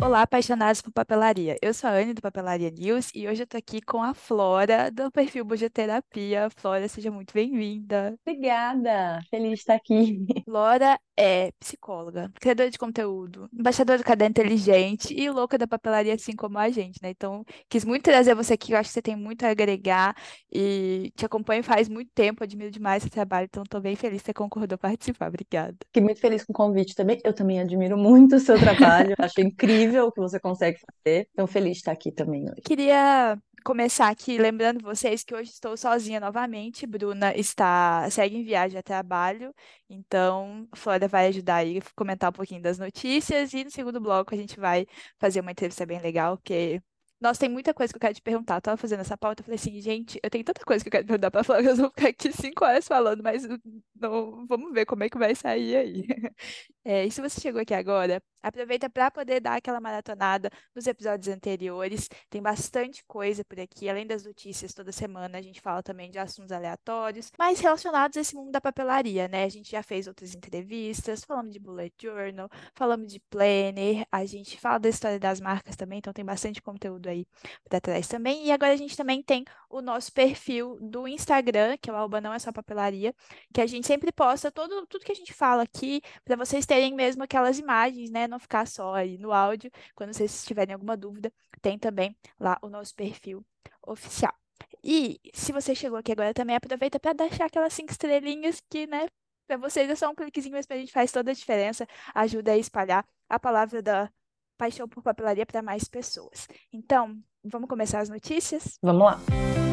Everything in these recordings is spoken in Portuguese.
Olá, apaixonados por papelaria. Eu sou a Anne do Papelaria News e hoje eu tô aqui com a Flora do perfil Bujoterapia. Flora, seja muito bem-vinda. Obrigada, feliz de estar aqui. Flora é psicóloga, criadora de conteúdo, embaixadora do Caderno Inteligente e louca da papelaria, assim como a gente, né? Então, quis muito trazer você aqui, eu acho que você tem muito a agregar e te acompanho faz muito tempo, admiro demais seu trabalho, então tô bem feliz que você concordou participar. Obrigada. Fiquei muito feliz com o convite também. Eu também admiro muito o seu trabalho, acho incrível o que você consegue fazer. Então, feliz de estar aqui também hoje. Queria começar aqui lembrando vocês que hoje estou sozinha novamente. Bruna está segue em viagem a trabalho, então Flora vai ajudar aí a comentar um pouquinho das notícias e no segundo bloco a gente vai fazer uma entrevista bem legal, porque nossa, tem muita coisa que eu quero te perguntar. Eu tava fazendo essa pauta, eu falei assim, gente, eu tenho tanta coisa que eu quero perguntar pra Flora, eu vou ficar aqui cinco horas falando, mas não, vamos ver como é que vai sair aí. É, e se você chegou aqui agora, aproveita para poder dar aquela maratonada nos episódios anteriores. Tem bastante coisa por aqui, além das notícias toda semana, a gente fala também de assuntos aleatórios, mas relacionados a esse mundo da papelaria, né? A gente já fez outras entrevistas, falamos de bullet journal, falamos de planner, a gente fala da história das marcas também, então tem bastante conteúdo aí para trás também. E agora a gente também tem o nosso perfil do Instagram, que é o Alba Não É Só Papelaria, que a gente sempre posta todo, tudo que a gente fala aqui, para vocês terem mesmo aquelas imagens, né? Não ficar só aí no áudio. Quando vocês tiverem alguma dúvida, tem também lá o nosso perfil oficial. E se você chegou aqui agora também, aproveita para deixar aquelas cinco estrelinhas que, né, para vocês é só um cliquezinho, mas para a gente faz toda a diferença, ajuda a espalhar a palavra da paixão por papelaria para mais pessoas. Então, vamos começar as notícias? Vamos lá.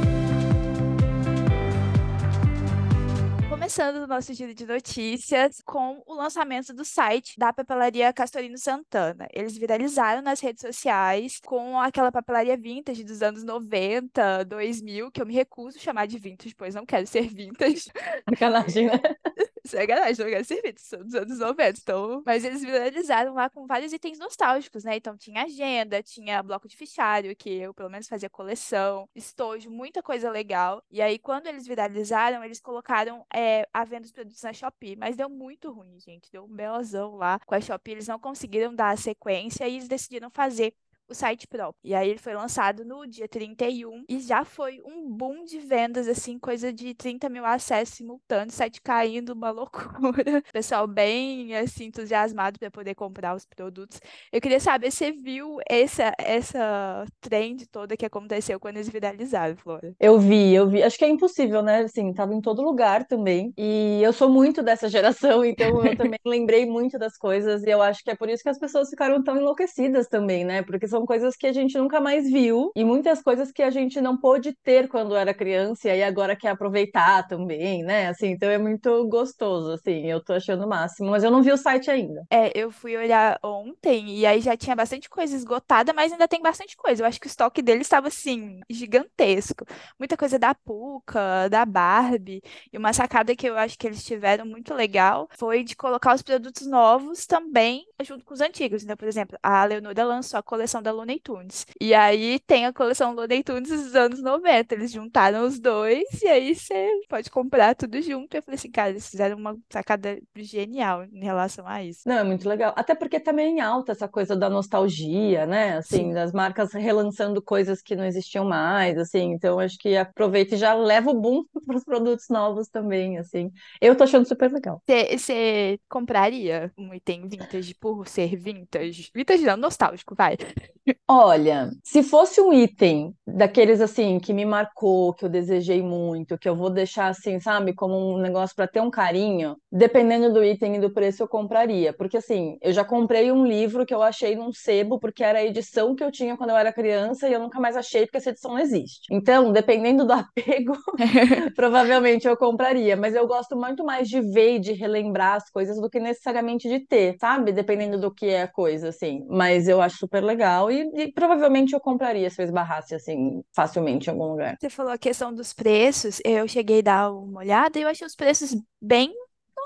Começando o nosso giro de notícias com o lançamento do site da papelaria Castorino Santana. Eles viralizaram nas redes sociais com aquela papelaria vintage dos anos 90, 2000, que eu me recuso a chamar de vintage, pois não quero ser vintage. Sacanagem, né? Isso é garagem, não quero ser vintage, são dos anos 90. Então... Mas eles viralizaram lá com vários itens nostálgicos, né? Então tinha agenda, tinha bloco de fichário, que eu pelo menos fazia coleção, estojo, muita coisa legal. E aí, quando eles viralizaram, eles colocaram é, a venda dos produtos na Shopee, mas deu muito ruim, gente. Deu um belozão lá com a Shopee, eles não conseguiram dar a sequência e eles decidiram fazer o site próprio. E aí ele foi lançado no dia 31 e já foi um boom de vendas, assim, coisa de 30 mil acessos simultâneos, site caindo, uma loucura. Pessoal bem, assim, entusiasmado para poder comprar os produtos. Eu queria saber se você viu essa, essa trend toda que aconteceu quando eles viralizaram, Flora. Eu vi, eu vi. Acho que é impossível, né? Assim, tava em todo lugar também. E eu sou muito dessa geração, então eu também lembrei muito das coisas. E eu acho que é por isso que as pessoas ficaram tão enlouquecidas também, né? Porque são coisas que a gente nunca mais viu e muitas coisas que a gente não pôde ter quando era criança e aí agora quer aproveitar também, né? Assim, então é muito gostoso, assim, eu tô achando o máximo, mas eu não vi o site ainda. É, eu fui olhar ontem e aí já tinha bastante coisa esgotada, mas ainda tem bastante coisa. Eu acho que o estoque deles estava assim, gigantesco. Muita coisa da Puka, da Barbie. E uma sacada que eu acho que eles tiveram muito legal foi de colocar os produtos novos também junto com os antigos. Então, por exemplo, a Leonora lançou a coleção da Looney Tunes. E aí tem a coleção Looney Tunes dos anos 90. Eles juntaram os dois e aí você pode comprar tudo junto. Eu falei assim, cara, eles fizeram uma sacada genial em relação a isso. Não, é muito legal. Até porque também tá alta essa coisa da nostalgia, né? Assim, Sim. das marcas relançando coisas que não existiam mais, assim. Então acho que aproveita e já leva o boom para os produtos novos também, assim. Eu tô achando super legal. Você compraria um item vintage por ser vintage? Vintage não, nostálgico, vai. Olha, se fosse um item daqueles assim que me marcou, que eu desejei muito, que eu vou deixar assim, sabe, como um negócio para ter um carinho, dependendo do item e do preço eu compraria, porque assim, eu já comprei um livro que eu achei num sebo porque era a edição que eu tinha quando eu era criança e eu nunca mais achei porque essa edição não existe. Então, dependendo do apego, provavelmente eu compraria, mas eu gosto muito mais de ver e de relembrar as coisas do que necessariamente de ter, sabe? Dependendo do que é a coisa assim. Mas eu acho super legal e, e, provavelmente eu compraria se eu esbarrasse assim facilmente em algum lugar. Você falou a questão dos preços, eu cheguei a dar uma olhada e eu achei os preços bem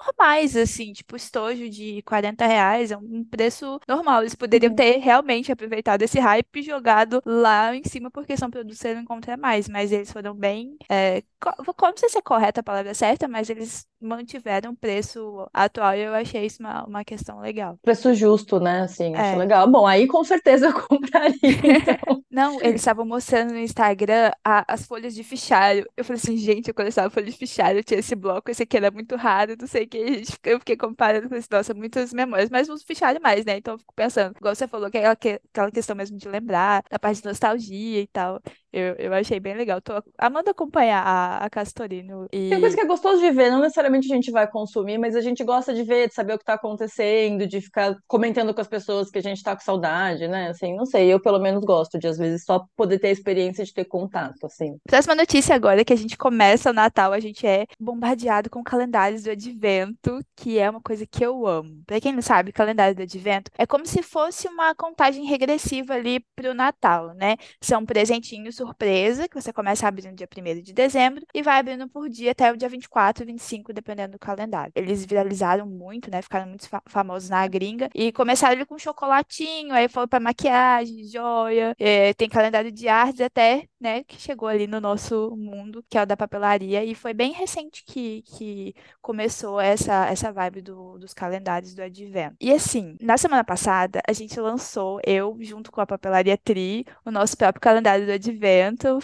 normais, assim, tipo estojo de 40 reais, é um preço normal. Eles poderiam Uhum. ter realmente aproveitado esse hype e jogado lá em cima, porque são produtos que você não encontra mais, mas eles foram bem. É, co- não sei se é correta a palavra certa, mas eles mantiveram o preço atual e eu achei isso uma, uma questão legal. Preço justo, né? Assim, acho É. legal. Bom, aí com certeza eu compraria, então. Não, eles estavam mostrando no Instagram a- as folhas de fichário. Eu falei assim, gente, eu colecionava folha de fichário, eu tinha esse bloco, esse aqui era muito raro, não sei o que. Eu fiquei comparando com esse, nossa, muitas memórias, mas uso fichário mais, né? Então eu fico pensando, igual você falou, que é aquela, que- aquela questão mesmo de lembrar, da parte de nostalgia e tal. Eu, eu achei bem legal. Tô amando acompanhar a, a Castorino Tem coisa e que é gostoso de ver, não necessariamente a gente vai consumir, mas a gente gosta de ver, de saber o que tá acontecendo, de ficar comentando com as pessoas que a gente tá com saudade, né? Assim, não sei, eu pelo menos gosto de, às vezes, só poder ter a experiência de ter contato, assim. Próxima notícia agora, que a gente começa o Natal, a gente é bombardeado com calendários do Advento, que é uma coisa que eu amo. Pra quem não sabe, calendário do Advento é como se fosse uma contagem regressiva ali pro Natal, né? São presentinhos surpresa, que você começa a abrir no dia 1 de dezembro e vai abrindo por dia até o dia 24, 25, dependendo do calendário. Eles viralizaram muito, né? Ficaram muito fa- famosos na gringa e começaram ali com chocolatinho, aí foi pra maquiagem, joia, eh, tem calendário de artes até, né? Que chegou ali no nosso mundo, que é o da papelaria, e foi bem recente que, que começou essa, essa vibe do- dos calendários do Advento. E assim, na semana passada, a gente lançou, eu, junto com a Papelaria Tri, o nosso próprio calendário do Advento,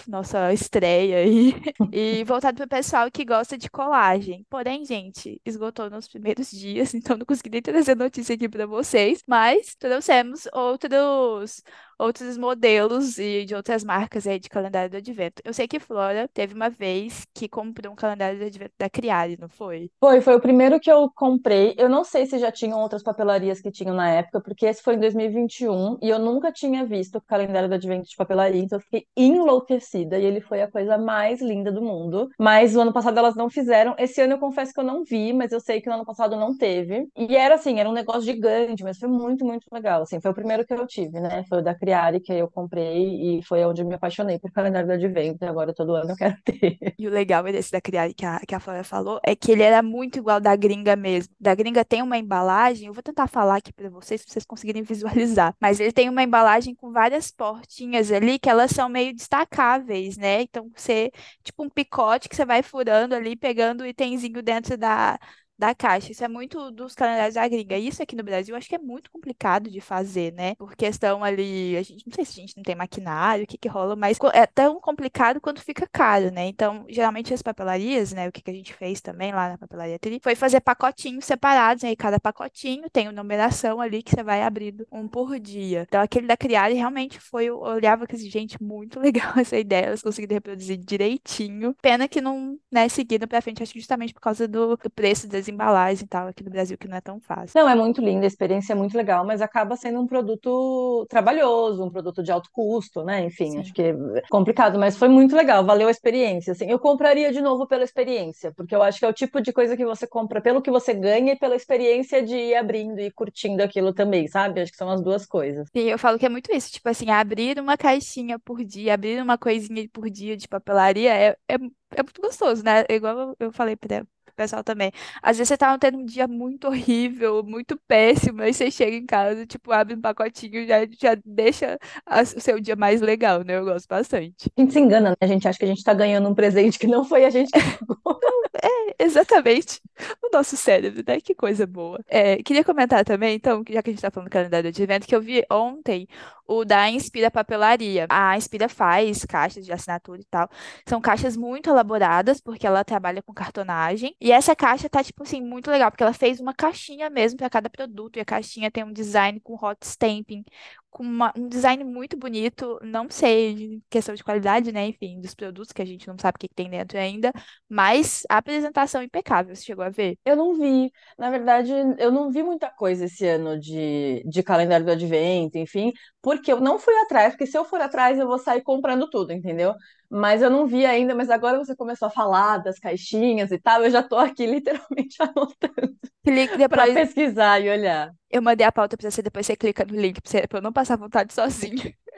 nossa estreia aí, e voltado para o pessoal que gosta de colagem. Porém, gente, esgotou nos primeiros dias, então não consegui nem trazer notícia aqui para vocês, mas trouxemos outros outros modelos e de outras marcas aí de calendário do Advento. Eu sei que Flora teve uma vez que comprou um calendário do Advento da Criare, não foi? Foi, foi o primeiro que eu comprei. Eu não sei se já tinham outras papelarias que tinham na época, porque esse foi em 2021 e eu nunca tinha visto o calendário do Advento de papelaria, então eu fiquei enlouquecida e ele foi a coisa mais linda do mundo. Mas o ano passado elas não fizeram. Esse ano eu confesso que eu não vi, mas eu sei que no ano passado não teve. E era assim, era um negócio gigante, mas foi muito, muito legal. Assim, foi o primeiro que eu tive, né? Foi o da Criare que eu comprei e foi onde me apaixonei por calendário do Advento. Agora todo ano eu quero ter. E o legal desse da Criare que a, que a falou é que ele era muito igual da gringa mesmo. Da gringa tem uma embalagem, eu vou tentar falar aqui para vocês, para vocês conseguirem visualizar. Mas ele tem uma embalagem com várias portinhas ali que elas são meio destacáveis, né? Então você, tipo um picote que você vai furando ali, pegando o itemzinho dentro da. Da caixa. Isso é muito dos calendários da gringa. Isso aqui no Brasil acho que é muito complicado de fazer, né? Por questão ali, a gente não sei se a gente não tem maquinário, o que que rola, mas é tão complicado quanto fica caro, né? Então, geralmente as papelarias, né? O que que a gente fez também lá na papelaria Tri, foi fazer pacotinhos separados, aí cada pacotinho tem uma numeração ali que você vai abrindo um por dia. Então, aquele da Criare realmente foi, eu olhava que assim, gente, muito legal essa ideia, elas conseguiram reproduzir direitinho. Pena que não, né, seguiram pra frente, acho que justamente por causa do, do preço das embalagens e tal aqui no Brasil, que não é tão fácil. Não, é muito lindo, a experiência é muito legal, mas acaba sendo um produto trabalhoso, um produto de alto custo, né? Enfim, acho Sim. que é complicado, mas foi muito legal, valeu a experiência. Assim, eu compraria de novo pela experiência, porque eu acho que é o tipo de coisa que você compra pelo que você ganha e pela experiência de ir abrindo e curtindo aquilo também, sabe? Acho que são as duas coisas. Sim, eu falo que é muito isso, tipo assim, abrir uma caixinha por dia, abrir uma coisinha por dia de papelaria é, é, é muito gostoso, né? Igual eu, falei para o pessoal também. Às vezes você tá tendo um dia muito horrível, muito péssimo, aí você chega em casa, tipo, abre um pacotinho e já, já deixa a- o seu dia mais legal, né? Eu gosto bastante. A gente se engana, né? A gente acha que a gente tá ganhando um presente que não foi a gente que pagou. É, exatamente. O nosso cérebro, né? Que coisa boa. É, queria comentar também, então, já que a gente tá falando do calendário de evento, que eu vi ontem o da Inspira Papelaria. A Inspira faz caixas de assinatura e tal. São caixas muito elaboradas, porque ela trabalha com cartonagem. E essa caixa tá, tipo assim, muito legal, porque ela fez uma caixinha mesmo para cada produto. E a caixinha tem um design com hot stamping, com uma- um design muito bonito. Não sei, questão de qualidade, né? Enfim, dos produtos, que a gente não sabe o que que tem dentro ainda. Mas a apresentação é impecável. Você chegou a ver? Eu não vi. Na verdade, eu não vi muita coisa esse ano de, de calendário do advento, enfim, porque eu não fui atrás, porque se eu for atrás, eu vou sair comprando tudo, entendeu? Mas eu não vi ainda, mas agora você começou a falar das caixinhas e tal, eu já tô aqui literalmente anotando Clique para depois. pesquisar e olhar. Eu mandei a pauta pra você, depois você clica no link pra você- pra eu não passar vontade sozinho.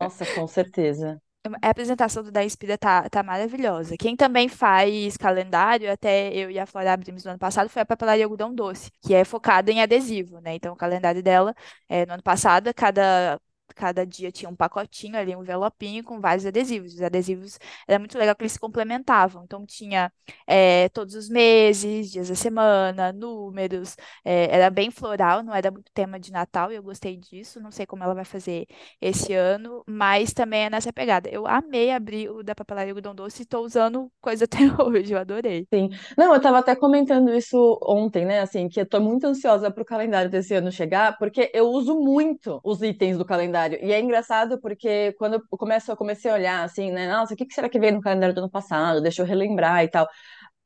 Nossa, com certeza. A apresentação do Da Inspira tá, tá maravilhosa. Quem também faz calendário, até eu e a Flora abrimos no ano passado, foi a Papelaria Algodão Doce, que é focada em adesivo, né? Então, o calendário dela, é, no ano passado, cada cada dia tinha um pacotinho ali, um envelopinho com vários adesivos. Os adesivos era muito legal que eles se complementavam. Então tinha é, todos os meses, dias da semana, números. É, era bem floral, não era muito tema de Natal e eu gostei disso. Não sei como ela vai fazer esse ano, mas também é nessa pegada. Eu amei abrir o da Papelaria Algodão Doce e estou usando coisa até hoje, eu adorei. Sim. Não, eu estava até comentando isso ontem, né? Assim, que eu tô muito ansiosa para o calendário desse ano chegar, porque eu uso muito os itens do calendário calendário. E é engraçado porque quando eu começo, eu comecei a olhar assim, né? Nossa, o que será que veio no calendário do ano passado? Deixa eu relembrar e tal.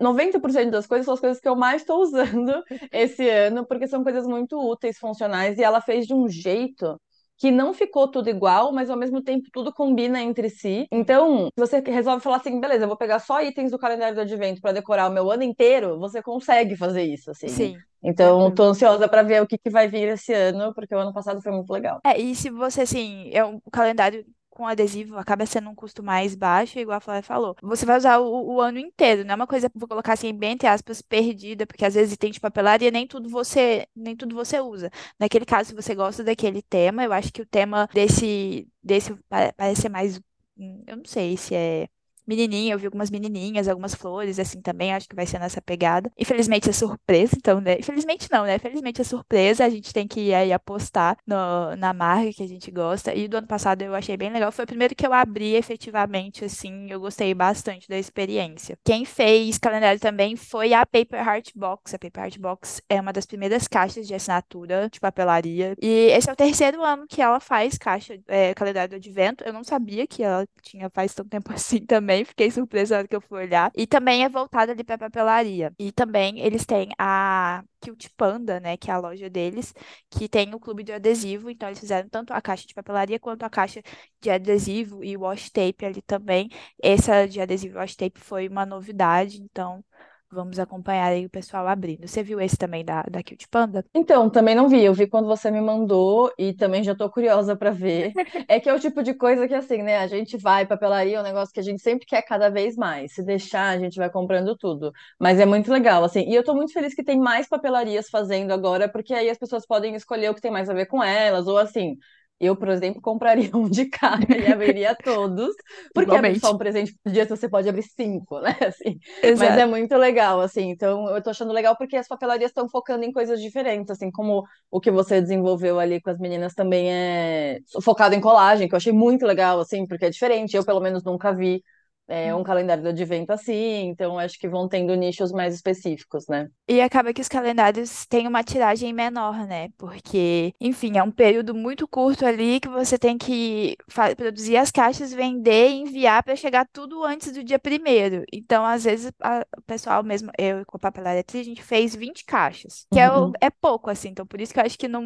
90% das coisas são as coisas que eu mais estou usando esse ano, porque são coisas muito úteis, funcionais, e ela fez de um jeito que não ficou tudo igual, mas ao mesmo tempo tudo combina entre si. Então, se você resolve falar assim, beleza, eu vou pegar só itens do calendário do advento para decorar o meu ano inteiro, você consegue fazer isso, assim. Sim. Então, tô ansiosa para ver o que, que vai vir esse ano, porque o ano passado foi muito legal. É, e se você, assim, é um calendário com adesivo acaba sendo um custo mais baixo, igual a Flávia falou. Você vai usar o, o, ano inteiro, não é uma coisa, vou colocar assim, bem entre aspas, perdida, porque às vezes tem de papelaria, nem tudo você, nem tudo você usa. Naquele caso, se você gosta daquele tema, eu acho que o tema desse, desse parece ser mais, hum, eu não sei se é menininha, eu vi algumas menininhas, algumas flores, assim, também, acho que vai ser nessa pegada. Infelizmente é surpresa, então, né? Infelizmente não, né? Infelizmente é surpresa, a gente tem que ir aí apostar no, na marca que a gente gosta. E do ano passado eu achei bem legal, foi o primeiro que eu abri efetivamente, assim, eu gostei bastante da experiência. Quem fez calendário também foi a Paper Heart Box. A Paper Heart Box é uma das primeiras caixas de assinatura de papelaria. E esse é o terceiro ano que ela faz caixa, é, calendário do advento. Eu não sabia que ela tinha faz tanto tempo assim também também, fiquei surpresa na hora que eu fui olhar. E também é voltado ali para papelaria. E também eles têm a Cute Panda, né, que é a loja deles, que tem o clube de adesivo, então eles fizeram tanto a caixa de papelaria quanto a caixa de adesivo e wash tape ali também. Essa de adesivo e wash tape foi uma novidade, então Vamos acompanhar aí o pessoal abrindo. Você viu esse também da, da Cute Panda? Então, também não vi. Eu vi quando você me mandou e também já tô curiosa para ver. É que é o tipo de coisa que, assim, né? A gente vai, papelaria é um negócio que a gente sempre quer cada vez mais. Se deixar, a gente vai comprando tudo. Mas é muito legal, assim. E eu tô muito feliz que tem mais papelarias fazendo agora, porque aí as pessoas podem escolher o que tem mais a ver com elas, ou assim. Eu, por exemplo, compraria um de cada e abriria todos, porque é só um presente por dia, você pode abrir cinco, né? Assim. Mas é muito legal, assim. Então, eu tô achando legal porque as papelarias estão focando em coisas diferentes, assim, como o que você desenvolveu ali com as meninas também é focado em colagem, que eu achei muito legal, assim, porque é diferente. Eu, pelo menos, nunca vi é, um calendário do advento assim, então acho que vão tendo nichos mais específicos, né? E acaba que os calendários têm uma tiragem menor, né? Porque, enfim, é um período muito curto ali que você tem que produzir as caixas, vender e enviar para chegar tudo antes do dia primeiro. Então, às vezes, a, o pessoal mesmo, eu com a papelaria a gente fez 20 caixas, que é uhum. é, é pouco, assim. Então, por isso que eu acho que não,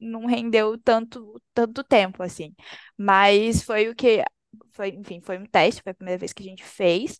não rendeu tanto, tanto tempo, assim. Mas foi o que foi, enfim, foi um teste, foi a primeira vez que a gente fez.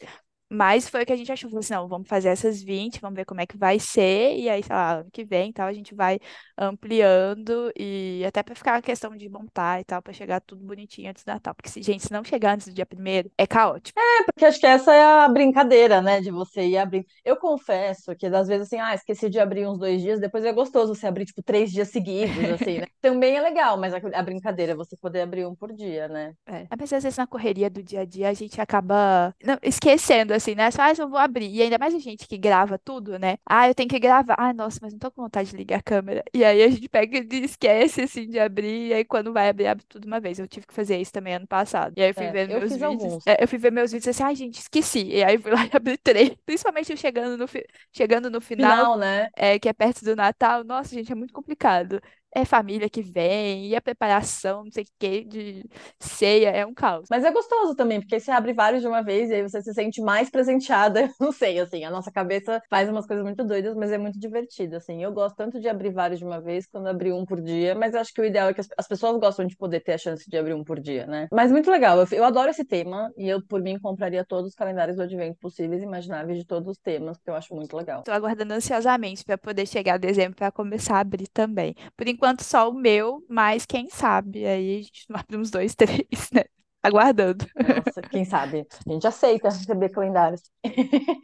Mas foi o que a gente achou, falou assim, não, vamos fazer essas 20, vamos ver como é que vai ser, e aí, sei lá, ano que vem, tal, a gente vai ampliando, e até para ficar a questão de montar e tal, para chegar tudo bonitinho antes do Natal, porque, se, gente, se não chegar antes do dia primeiro, é caótico. É, porque acho que essa é a brincadeira, né, de você ir abrindo. Eu confesso que, às vezes, assim, ah, esqueci de abrir uns dois dias, depois é gostoso você abrir, tipo, três dias seguidos, assim, né? Também é legal, mas a, brincadeira é você poder abrir um por dia, né? É, mas às vezes na correria do dia a dia a gente acaba não, esquecendo, assim, né? Só, ah, eu vou abrir. E ainda mais a gente que grava tudo, né? Ah, eu tenho que gravar. Ah, nossa, mas não tô com vontade de ligar a câmera. E aí a gente pega e esquece, assim, de abrir. E aí quando vai abrir, abre tudo uma vez. Eu tive que fazer isso também ano passado. E aí eu fui É, ver eu meus vídeos. alguns. é, eu fui ver meus vídeos assim, ai, gente, esqueci. E aí eu fui lá e abri três. Principalmente eu chegando no, fi- chegando no final, Final, né? é, que é perto do Natal. Nossa, gente, é muito complicado é família que vem, e a preparação, não sei o que, de ceia, é um caos. Mas é gostoso também, porque você abre vários de uma vez e aí você se sente mais presenteada. Eu não sei, assim, a nossa cabeça faz umas coisas muito doidas, mas é muito divertido, assim. Eu gosto tanto de abrir vários de uma vez, quando abrir um por dia, mas eu acho que o ideal é que as, as pessoas gostam de poder ter a chance de abrir um por dia, né? Mas muito legal, eu, eu adoro esse tema e eu, por mim, compraria todos os calendários do advento possíveis e imagináveis de todos os temas, porque eu acho muito legal. Tô aguardando ansiosamente para poder chegar a dezembro para começar a abrir também. Por enquanto, só o meu, mas quem sabe? Aí a gente abre uns dois, três, né? Aguardando. Nossa, quem sabe? A gente aceita receber calendários.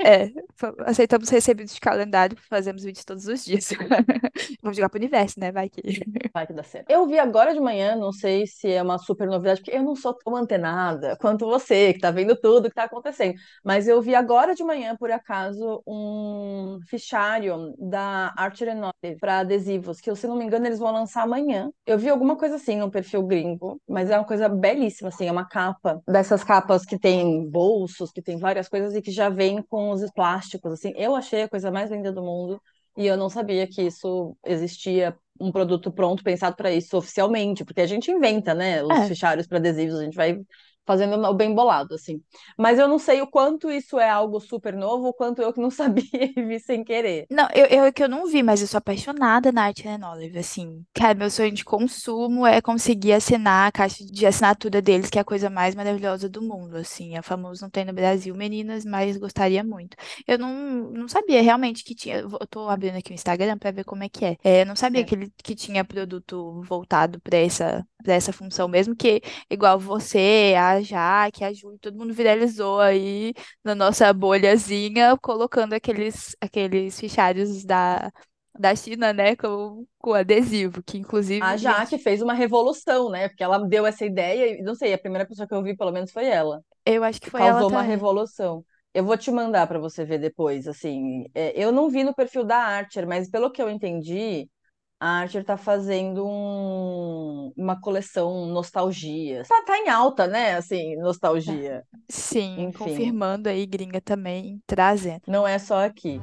É, aceitamos recebidos de calendário, fazemos vídeos todos os dias. Vamos jogar pro universo, né? Vai que. Vai que dá certo. Eu vi agora de manhã, não sei se é uma super novidade, porque eu não sou tão antenada quanto você, que tá vendo tudo que tá acontecendo. Mas eu vi agora de manhã, por acaso, um fichário da Art Renote para adesivos, que, se não me engano, eles vão lançar amanhã. Eu vi alguma coisa assim no perfil gringo, mas é uma coisa belíssima, assim, é uma capa dessas capas que tem bolsos, que tem várias coisas e que já vem com os plásticos, assim. Eu achei a coisa mais linda do mundo. E eu não sabia que isso existia um produto pronto pensado para isso oficialmente, porque a gente inventa, né, os É. fichários para adesivos, a gente vai fazendo o bem bolado, assim. Mas eu não sei o quanto isso é algo super novo, o quanto eu que não sabia e vi sem querer. Não, eu, eu é que eu não vi, mas eu sou apaixonada na Art Olive, assim. Cara, meu sonho de consumo é conseguir assinar a caixa de assinatura deles, que é a coisa mais maravilhosa do mundo, assim. É famoso, não tem no Brasil, meninas, mas gostaria muito. Eu não, não sabia realmente que tinha. Eu tô abrindo aqui o Instagram pra ver como é que é. É, eu não sabia É. que, ele, que tinha produto voltado pra essa, pra essa função mesmo, que igual você, a Jaque, a Júlia, todo mundo viralizou aí na nossa bolhazinha, colocando aqueles, aqueles fichários da, da China, né, com, com adesivo, que inclusive, A Jaque gente, fez uma revolução, né? Porque ela deu essa ideia e, não sei, a primeira pessoa que eu vi, pelo menos, foi ela. eu acho que foi ela Causou uma também. revolução. Eu vou te mandar para você ver depois, assim. É, eu não vi no perfil da Archer, mas pelo que eu entendi, a Archer tá fazendo um- uma coleção nostalgia. Tá, tá em alta, né? Assim, nostalgia. Sim, Enfim, confirmando aí, gringa também trazendo. não é só aqui.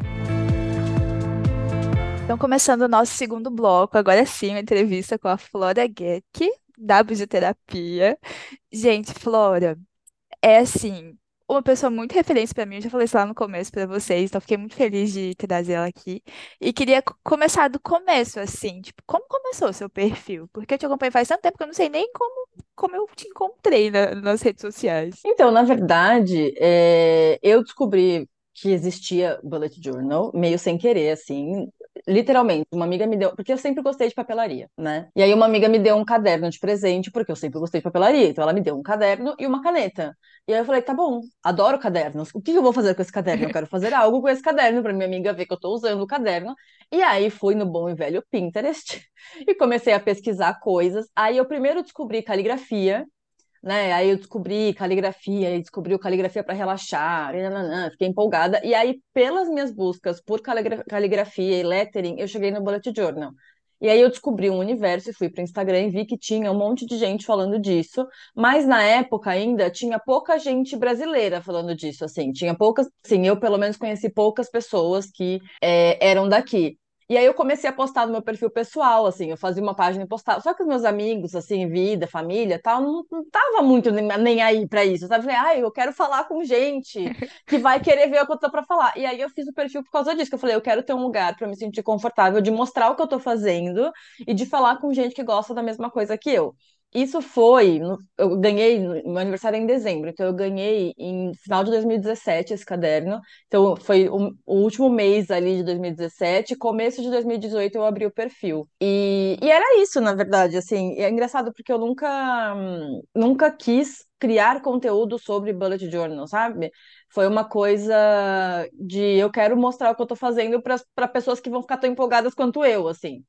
Então, começando o nosso segundo bloco, agora sim, uma entrevista com a Flora Geck, da Bisioterapia. Gente, Flora, é assim, uma pessoa muito referência pra mim, eu já falei isso lá no começo pra vocês, então fiquei muito feliz de trazer ela aqui. E queria co- começar do começo, assim, tipo, como começou o seu perfil? Porque eu te acompanho faz tanto tempo que eu não sei nem como, como eu te encontrei na- nas redes sociais. Então, na verdade, é, eu descobri que existia Bullet Journal meio sem querer, assim. Literalmente, uma amiga me deu, porque eu sempre gostei de papelaria, né? E aí uma amiga me deu um caderno de presente, porque eu sempre gostei de papelaria. Então ela me deu um caderno e uma caneta. E aí eu falei, tá bom, adoro cadernos. O que eu vou fazer com esse caderno? Eu quero fazer algo com esse caderno para minha amiga ver que eu tô usando o caderno. E aí fui no bom e velho Pinterest e comecei a pesquisar coisas. Aí eu primeiro descobri caligrafia né? Aí eu descobri caligrafia, e descobri caligrafia para relaxar, nananã, fiquei empolgada. E aí, pelas minhas buscas por caligra- caligrafia e lettering, eu cheguei no Bullet Journal. E aí eu descobri um universo e fui para o Instagram e vi que tinha um monte de gente falando disso, mas na época ainda tinha pouca gente brasileira falando disso, assim, tinha poucas, sim, eu pelo menos conheci poucas pessoas que é, eram daqui. E aí eu comecei a postar no meu perfil pessoal, assim, eu fazia uma página e postava. Só que os meus amigos, assim, vida, família, tal, não, não tava muito nem, nem aí para isso, sabe? Falei, ai, eu quero falar com gente que vai querer ver o que eu tô para falar. E aí eu fiz o perfil por causa disso, que eu falei, eu quero ter um lugar para me sentir confortável de mostrar o que eu tô fazendo e de falar com gente que gosta da mesma coisa que eu. Isso foi, eu ganhei, meu aniversário é em dezembro, então eu ganhei em final de 2017 esse caderno. Então foi o, o último mês ali de 2017, começo de 2018 eu abri o perfil. E, e era isso, na verdade, assim, é engraçado porque eu nunca, nunca quis criar conteúdo sobre bullet journal, sabe? Foi uma coisa de eu quero mostrar o que eu tô fazendo para pessoas que vão ficar tão empolgadas quanto eu, assim.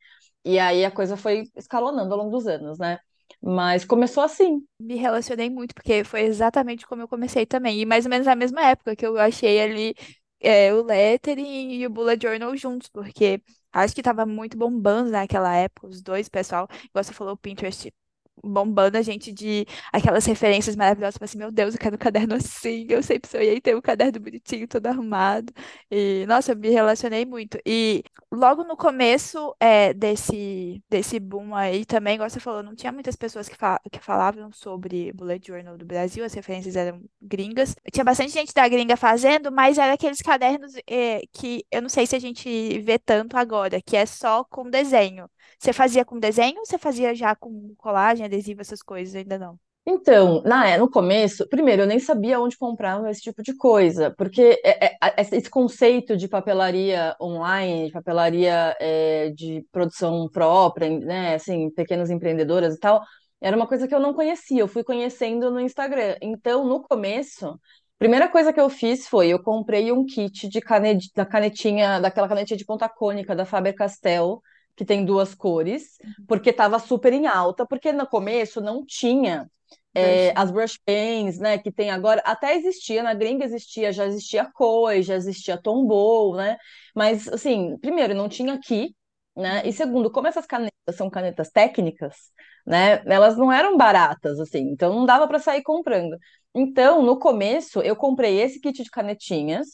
E aí a coisa foi escalonando ao longo dos anos, né? Mas começou assim. Me relacionei muito, porque foi exatamente como eu comecei também. E mais ou menos na mesma época que eu achei ali é, o lettering e o bullet journal juntos, porque acho que tava muito bombando naquela época, os dois, pessoal. Igual você falou, o Pinterest bombando a gente de aquelas referências maravilhosas, tipo assim, meu Deus, eu quero um caderno assim, eu sempre sonhei ter um caderno bonitinho, todo arrumado. E, nossa, eu me relacionei muito. E logo no começo é, desse, desse boom aí também, igual você falou, não tinha muitas pessoas que, fa que falavam sobre Bullet Journal do Brasil, as referências eram gringas. Tinha bastante gente da gringa fazendo, mas era aqueles cadernos é, que eu não sei se a gente vê tanto agora, que é só com desenho. Você fazia com desenho você fazia já com colagem, adesivo, essas coisas? Ainda não. Então, na, é, no começo, primeiro, eu nem sabia onde comprava esse tipo de coisa, porque é- é- a- esse conceito de papelaria online, de papelaria é, de produção própria, né, assim, pequenas empreendedoras e tal, Era uma coisa que eu não conhecia, eu fui conhecendo no Instagram. Então, no começo, primeira coisa que eu fiz foi eu comprei um kit de canet, da canetinha, daquela canetinha de ponta cônica da Faber-Castell, que tem duas cores, Uhum. porque estava super em alta, porque no começo não tinha é, as brush pens, né, que tem agora, até existia, na gringa existia, já existia Koi, já existia Tombow, né, mas, assim, primeiro, não tinha aqui, né, e Uhum. segundo, como essas canetas são canetas técnicas, né, elas não eram baratas, assim, então não dava para sair comprando. Então, no começo, eu comprei esse kit de canetinhas,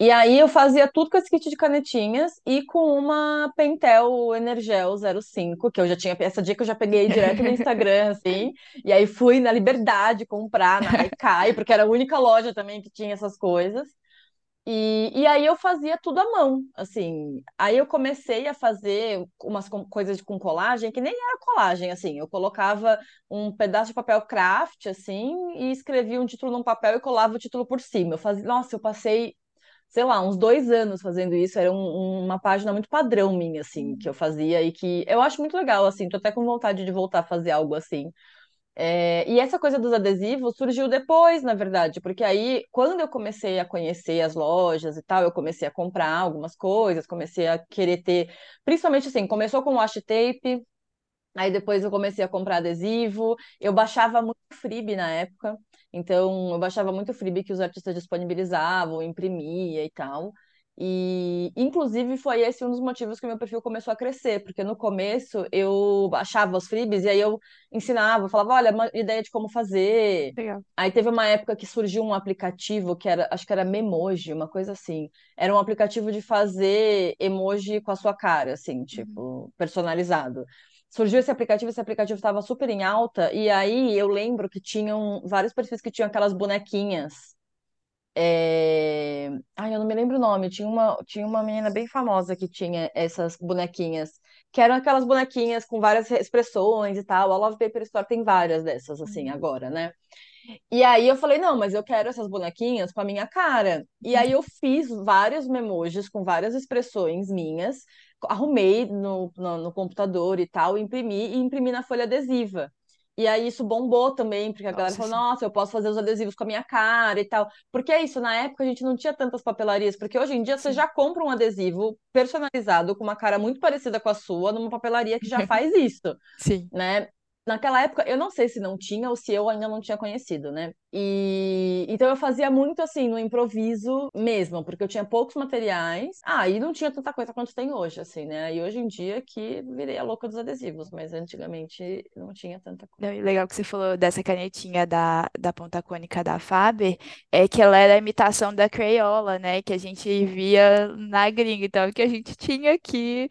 e aí eu fazia tudo com esse kit de canetinhas e com uma Pentel Energel 05, que eu já tinha, essa dica eu já peguei direto no Instagram, assim, e aí fui na Liberdade comprar, na Haikai, porque era a única loja também que tinha essas coisas. E, e aí eu fazia tudo à mão, assim. Aí eu comecei a fazer umas coisas com colagem, que nem era colagem, assim. Eu colocava um pedaço de papel craft, assim, e escrevia um título num papel e colava o título por cima. Eu fazia, nossa, eu passei, sei lá, uns dois anos fazendo isso. Era um- uma página muito padrão minha, assim, que eu fazia e que eu acho muito legal, assim. Tô até com vontade de voltar a fazer algo assim. É, e essa coisa dos adesivos surgiu depois, na verdade, porque aí, quando eu comecei a conhecer as lojas e tal, eu comecei a comprar algumas coisas, comecei a querer ter, principalmente assim, começou com washi tape, aí depois eu comecei a comprar adesivo, eu baixava muito freebie na época, então eu baixava muito freebie que os artistas disponibilizavam, imprimia e tal. E, inclusive, foi esse um dos motivos que o meu perfil começou a crescer, porque no começo eu baixava os freebies e aí eu ensinava, falava, olha, uma ideia de como fazer. Legal. Aí teve uma época que surgiu um aplicativo que era, acho que era Memoji, uma coisa assim. Era um aplicativo de fazer emoji com a sua cara, assim, Uhum. tipo, personalizado. Surgiu esse aplicativo, esse aplicativo estava super em alta, e aí eu lembro que tinham vários perfis que tinham aquelas bonequinhas. É... Ai, eu não me lembro o nome. Tinha uma, tinha uma menina bem famosa que tinha essas bonequinhas, que eram aquelas bonequinhas com várias expressões e tal. A Love Paper Store tem várias dessas, assim, Uhum. agora, né? E aí eu falei, não, mas eu quero essas bonequinhas com a minha cara. E aí eu fiz vários memojis com várias expressões minhas, arrumei no, no, no computador e tal, imprimi e imprimi na folha adesiva. E aí isso bombou também, porque a galera Nossa, falou, sim. nossa, eu posso fazer os adesivos com a minha cara e tal. Porque é isso, na época a gente não tinha tantas papelarias, porque hoje em dia você Sim. já compra um adesivo personalizado com uma cara muito parecida com a sua, numa papelaria que já faz isso Sim. né? Naquela época, eu não sei se não tinha ou se eu ainda não tinha conhecido, né? E então eu fazia muito assim, no improviso mesmo, porque eu tinha poucos materiais. Ah, e não tinha tanta coisa quanto tem hoje, assim, né? E hoje em dia que virei a louca dos adesivos, mas antigamente não tinha tanta coisa. Não, legal que você falou dessa canetinha da, da ponta cônica da Faber, é que ela era a imitação da Crayola, né? Que a gente via na gringa. Então, que a gente tinha aqui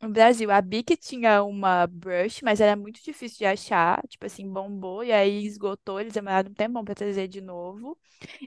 no Brasil. A Bic tinha uma brush, mas era muito difícil de achar. Tipo assim, bombou e aí esgotou. Eles demoraram um tempão para trazer de novo.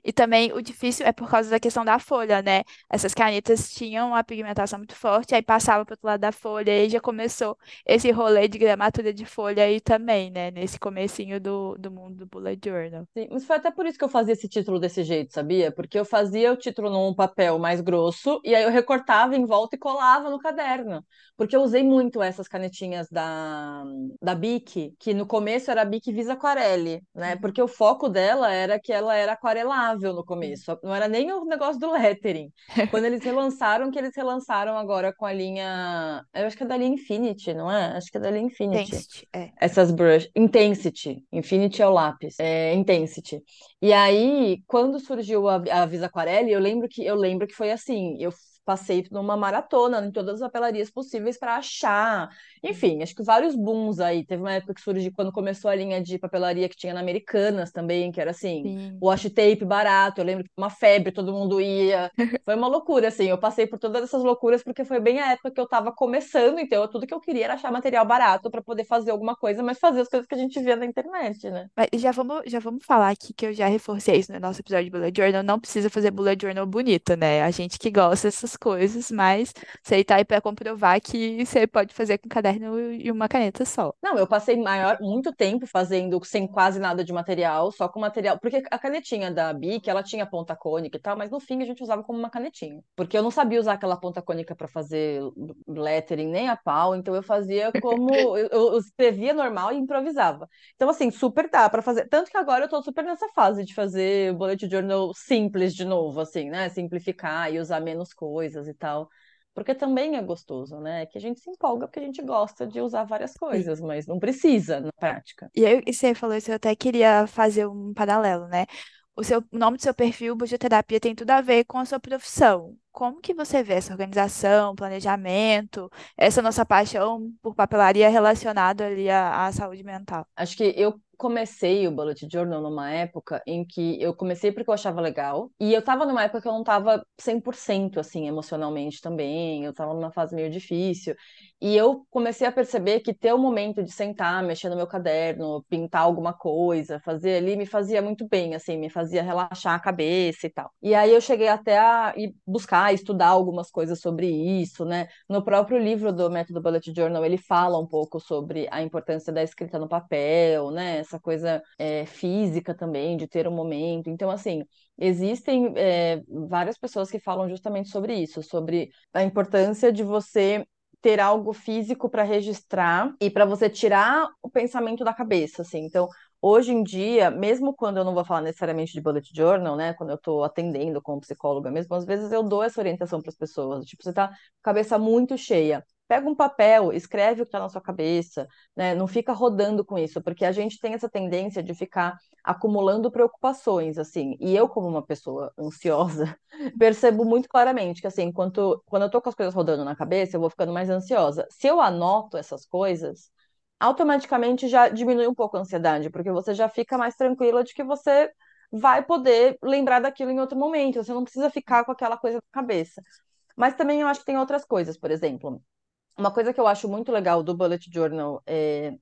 E também o difícil é por causa da questão da folha, né? Essas canetas tinham uma pigmentação muito forte, aí passava para outro lado da folha, e já começou esse rolê de gramatura de folha aí também, né? Nesse comecinho do, do mundo do bullet journal. Sim, mas foi até por isso que eu fazia esse título desse jeito, sabia? Porque eu fazia o título num papel mais grosso e aí eu recortava em volta e colava no caderno. Porque eu usei muito essas canetinhas da, da Bic, que no começo era a Bic Visa Aquarelle, né? Uhum, Porque o foco dela era que ela era aquarelável no começo, não era nem o negócio do lettering. Quando eles relançaram, que eles relançaram agora com a linha, eu acho que é da linha Infinity, não é? Acho que é da linha Infinity Tencent, é. essas brush, Intensity, Infinity é o lápis, é Intensity. E aí, quando surgiu a, a Visa Aquarelle, eu lembro que eu lembro que foi assim, eu passei numa maratona em todas as papelarias possíveis para achar. Enfim, acho que vários booms aí. Teve uma época que surgiu quando começou a linha de papelaria que tinha na Americanas também, que era assim, Sim. washi tape barato. Eu lembro que uma febre, todo mundo ia. Foi uma loucura, assim. Eu passei por todas essas loucuras porque foi bem a época que eu tava começando, então tudo que eu queria era achar material barato para poder fazer alguma coisa, mas fazer as coisas que a gente via na internet, né? Mas já vamos, já vamos falar aqui que eu já reforcei isso no nosso episódio de Bullet Journal. Não precisa fazer Bullet Journal bonito, né? A gente que gosta, essas coisas, mas você tá aí para comprovar que você pode fazer com caderno e uma caneta só. Não, eu passei maior, muito tempo fazendo sem quase nada de material, só com material. Porque a canetinha da Bic, ela tinha ponta cônica e tal, mas no fim a gente usava como uma canetinha. Porque eu não sabia usar aquela ponta cônica para fazer lettering nem a pau, então eu fazia como. eu, eu escrevia normal e improvisava. Então, assim, super dá para fazer. Tanto que agora eu tô super nessa fase de fazer bullet journal simples de novo, assim, né? Simplificar e usar menos coisas e tal. Porque também é gostoso, né? Que a gente se empolga porque a gente gosta de usar várias coisas, Sim. mas não precisa na prática. E aí, você falou isso, eu até queria fazer um paralelo, né? O, seu, o nome do seu perfil, Budioterapia, tem tudo a ver com a sua profissão. Como que você vê essa organização, planejamento, essa nossa paixão por papelaria relacionada ali à, à saúde mental? Acho que eu comecei o Bullet Journal numa época em que eu comecei porque eu achava legal, e eu tava numa época que eu não tava 100% assim emocionalmente também, eu tava numa fase meio difícil, e eu comecei a perceber que ter o momento de sentar, mexer no meu caderno, pintar alguma coisa, fazer ali me fazia muito bem, assim, me fazia relaxar a cabeça e tal. E aí eu cheguei até a ir buscar, estudar algumas coisas sobre isso, né? No próprio livro do Método Bullet Journal, ele fala um pouco sobre a importância da escrita no papel, né? Essa coisa é, física também, de ter um momento. Então, assim, existem é, várias pessoas que falam justamente sobre isso, sobre a importância de você ter algo físico para registrar e para você tirar o pensamento da cabeça, assim. Então, hoje em dia, mesmo quando eu não vou falar necessariamente de bullet journal, né, quando eu estou atendendo como psicóloga mesmo, às vezes eu dou essa orientação para as pessoas, tipo, você tá com a cabeça muito cheia, pega um papel, escreve o que está na sua cabeça, né? Não fica rodando com isso, porque a gente tem essa tendência de ficar acumulando preocupações, assim. E eu, como uma pessoa ansiosa, percebo muito claramente que, assim, quando eu tô com as coisas rodando na cabeça, eu vou ficando mais ansiosa. Se eu anoto essas coisas, automaticamente já diminui um pouco a ansiedade, porque você já fica mais tranquila de que você vai poder lembrar daquilo em outro momento. Você não precisa ficar com aquela coisa na cabeça. Mas também eu acho que tem outras coisas, por exemplo uma coisa que eu acho muito legal do Bullet Journal, é,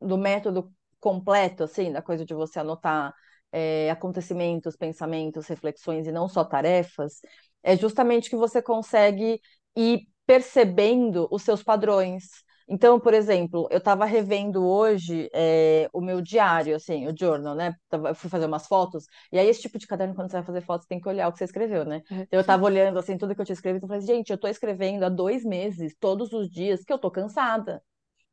do método completo, assim, da coisa de você anotar é, acontecimentos, pensamentos, reflexões e não só tarefas, é justamente que você consegue ir percebendo os seus padrões. Então, por exemplo, eu estava revendo hoje é, o meu diário, assim, o journal, né? Eu fui fazer umas fotos, e aí esse tipo de caderno, quando você vai fazer fotos, tem que olhar o que você escreveu, né? Uhum. Então, eu estava olhando, assim, tudo que eu tinha escrevido, e falei, gente, eu estou escrevendo há dois meses, todos os dias, que eu estou cansada.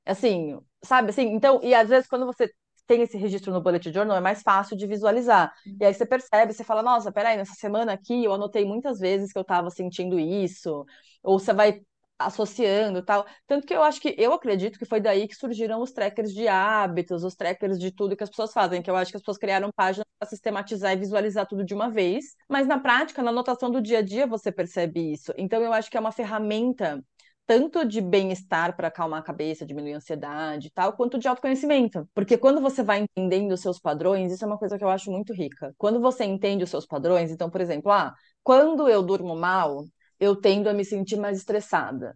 Assim, sabe, assim, então, e às vezes quando você tem esse registro no bullet journal, é mais fácil de visualizar. E aí você percebe, você fala, nossa, peraí, nessa semana aqui eu anotei muitas vezes que eu estava sentindo isso. Ou você vai associando tal. Tanto que eu acho que eu acredito que foi daí que surgiram os trackers de hábitos, os trackers de tudo que as pessoas fazem, que eu acho que as pessoas criaram páginas para sistematizar e visualizar tudo de uma vez. Mas na prática, na anotação do dia a dia, você percebe isso. Então eu acho que é uma ferramenta tanto de bem-estar para acalmar a cabeça, diminuir a ansiedade e tal, quanto de autoconhecimento. Porque quando você vai entendendo os seus padrões, isso é uma coisa que eu acho muito rica. Quando você entende os seus padrões, então, por exemplo, ah, quando eu durmo mal, eu tendo a me sentir mais estressada.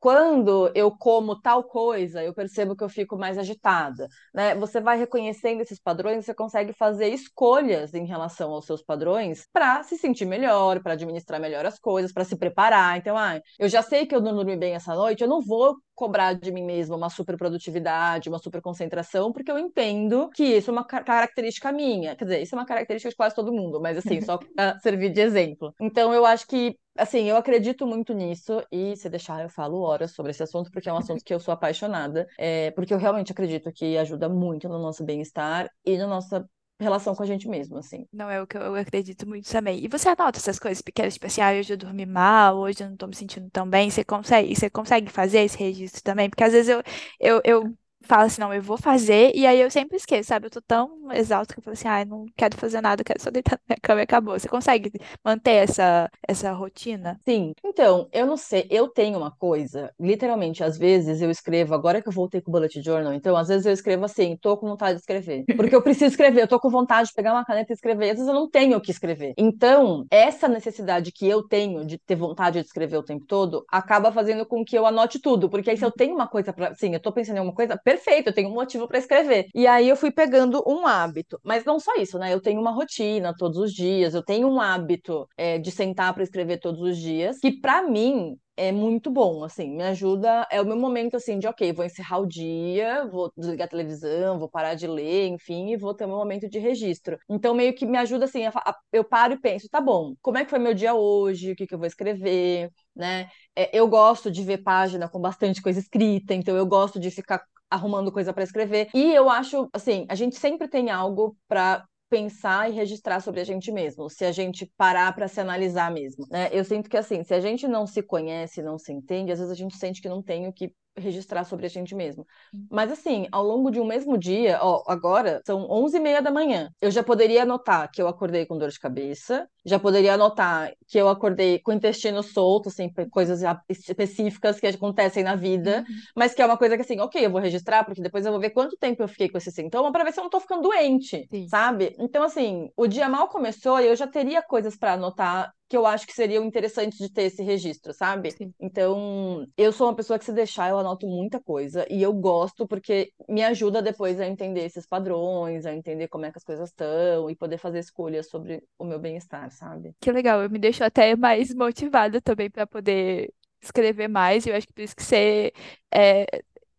Quando eu como tal coisa, eu percebo que eu fico mais agitada. Né? Você vai reconhecendo esses padrões, você consegue fazer escolhas em relação aos seus padrões para se sentir melhor, para administrar melhor as coisas, para se preparar. Então, ah, eu já sei que eu não dormi bem essa noite, eu não vou cobrar de mim mesma uma super produtividade, uma super concentração, porque eu entendo que isso é uma característica minha. Quer dizer, isso é uma característica de quase todo mundo, mas assim, só para servir de exemplo. Então, eu acho que assim, eu acredito muito nisso e se deixar eu falo horas sobre esse assunto porque é um assunto que eu sou apaixonada, é, porque eu realmente acredito que ajuda muito no nosso bem-estar e na nossa relação com a gente mesmo, assim. Não é o que eu, acredito muito também. E você anota essas coisas pequenas, tipo assim, ah, hoje eu dormi mal, hoje eu não tô me sentindo tão bem. Você consegue, você consegue fazer esse registro também? Porque às vezes eu, eu, eu falo assim, não, eu vou fazer, e aí eu sempre esqueço, sabe? Eu tô tão exausto que eu falo assim, ai, ah, não quero fazer nada, eu quero só deitar na minha cama e acabou. Você consegue manter essa, essa rotina? Sim. Então, eu não sei, eu tenho uma coisa, literalmente, às vezes eu escrevo, agora que eu voltei com o bullet journal, então às vezes eu escrevo assim, tô com vontade de escrever. Porque eu preciso escrever, eu tô com vontade de pegar uma caneta e escrever, às vezes eu não tenho o que escrever. Então, essa necessidade que eu tenho de ter vontade de escrever o tempo todo, acaba fazendo com que eu anote tudo, porque aí se eu tenho uma coisa para, sim, eu tô pensando em uma coisa, perfeito eu tenho um motivo para escrever. E aí eu fui pegando um hábito. Mas não só isso, né? Eu tenho uma rotina todos os dias, eu tenho um hábito é, de sentar para escrever todos os dias, que para mim é muito bom, assim, me ajuda, é o meu momento, assim, de, ok, vou encerrar o dia, vou desligar a televisão, vou parar de ler, enfim, e vou ter o meu momento de registro. Então, meio que me ajuda, assim, a, a, eu paro e penso, tá bom, como é que foi meu dia hoje, o que que eu vou escrever, né? É, eu gosto de ver página com bastante coisa escrita, então eu gosto de ficar arrumando coisa para escrever. E eu acho, assim, a gente sempre tem algo para pensar e registrar sobre a gente mesmo, se a gente parar para se analisar mesmo, né? Eu sinto que assim, se a gente não se conhece, não se entende, às vezes a gente sente que não tem o que registrar sobre a gente mesmo. Mas assim, ao longo de um mesmo dia, ó, agora são 11 e meia da manhã, eu já poderia anotar que eu acordei com dor de cabeça, já poderia anotar que eu acordei com o intestino solto, assim, coisas específicas que acontecem na vida, uhum. mas que é uma coisa que assim, ok, eu vou registrar, porque depois eu vou ver quanto tempo eu fiquei com esse sintoma para ver se eu não tô ficando doente, Sim. sabe? Então, assim, o dia mal começou e eu já teria coisas para anotar que eu acho que seriam interessantes de ter esse registro, sabe? Sim. Então, eu sou uma pessoa que se deixar, eu anoto muita coisa e eu gosto porque me ajuda depois a entender esses padrões, a entender como é que as coisas estão e poder fazer escolhas sobre o meu bem-estar, sabe? Que legal, eu me deixo até mais motivada também para poder escrever mais, eu acho que por isso que você é,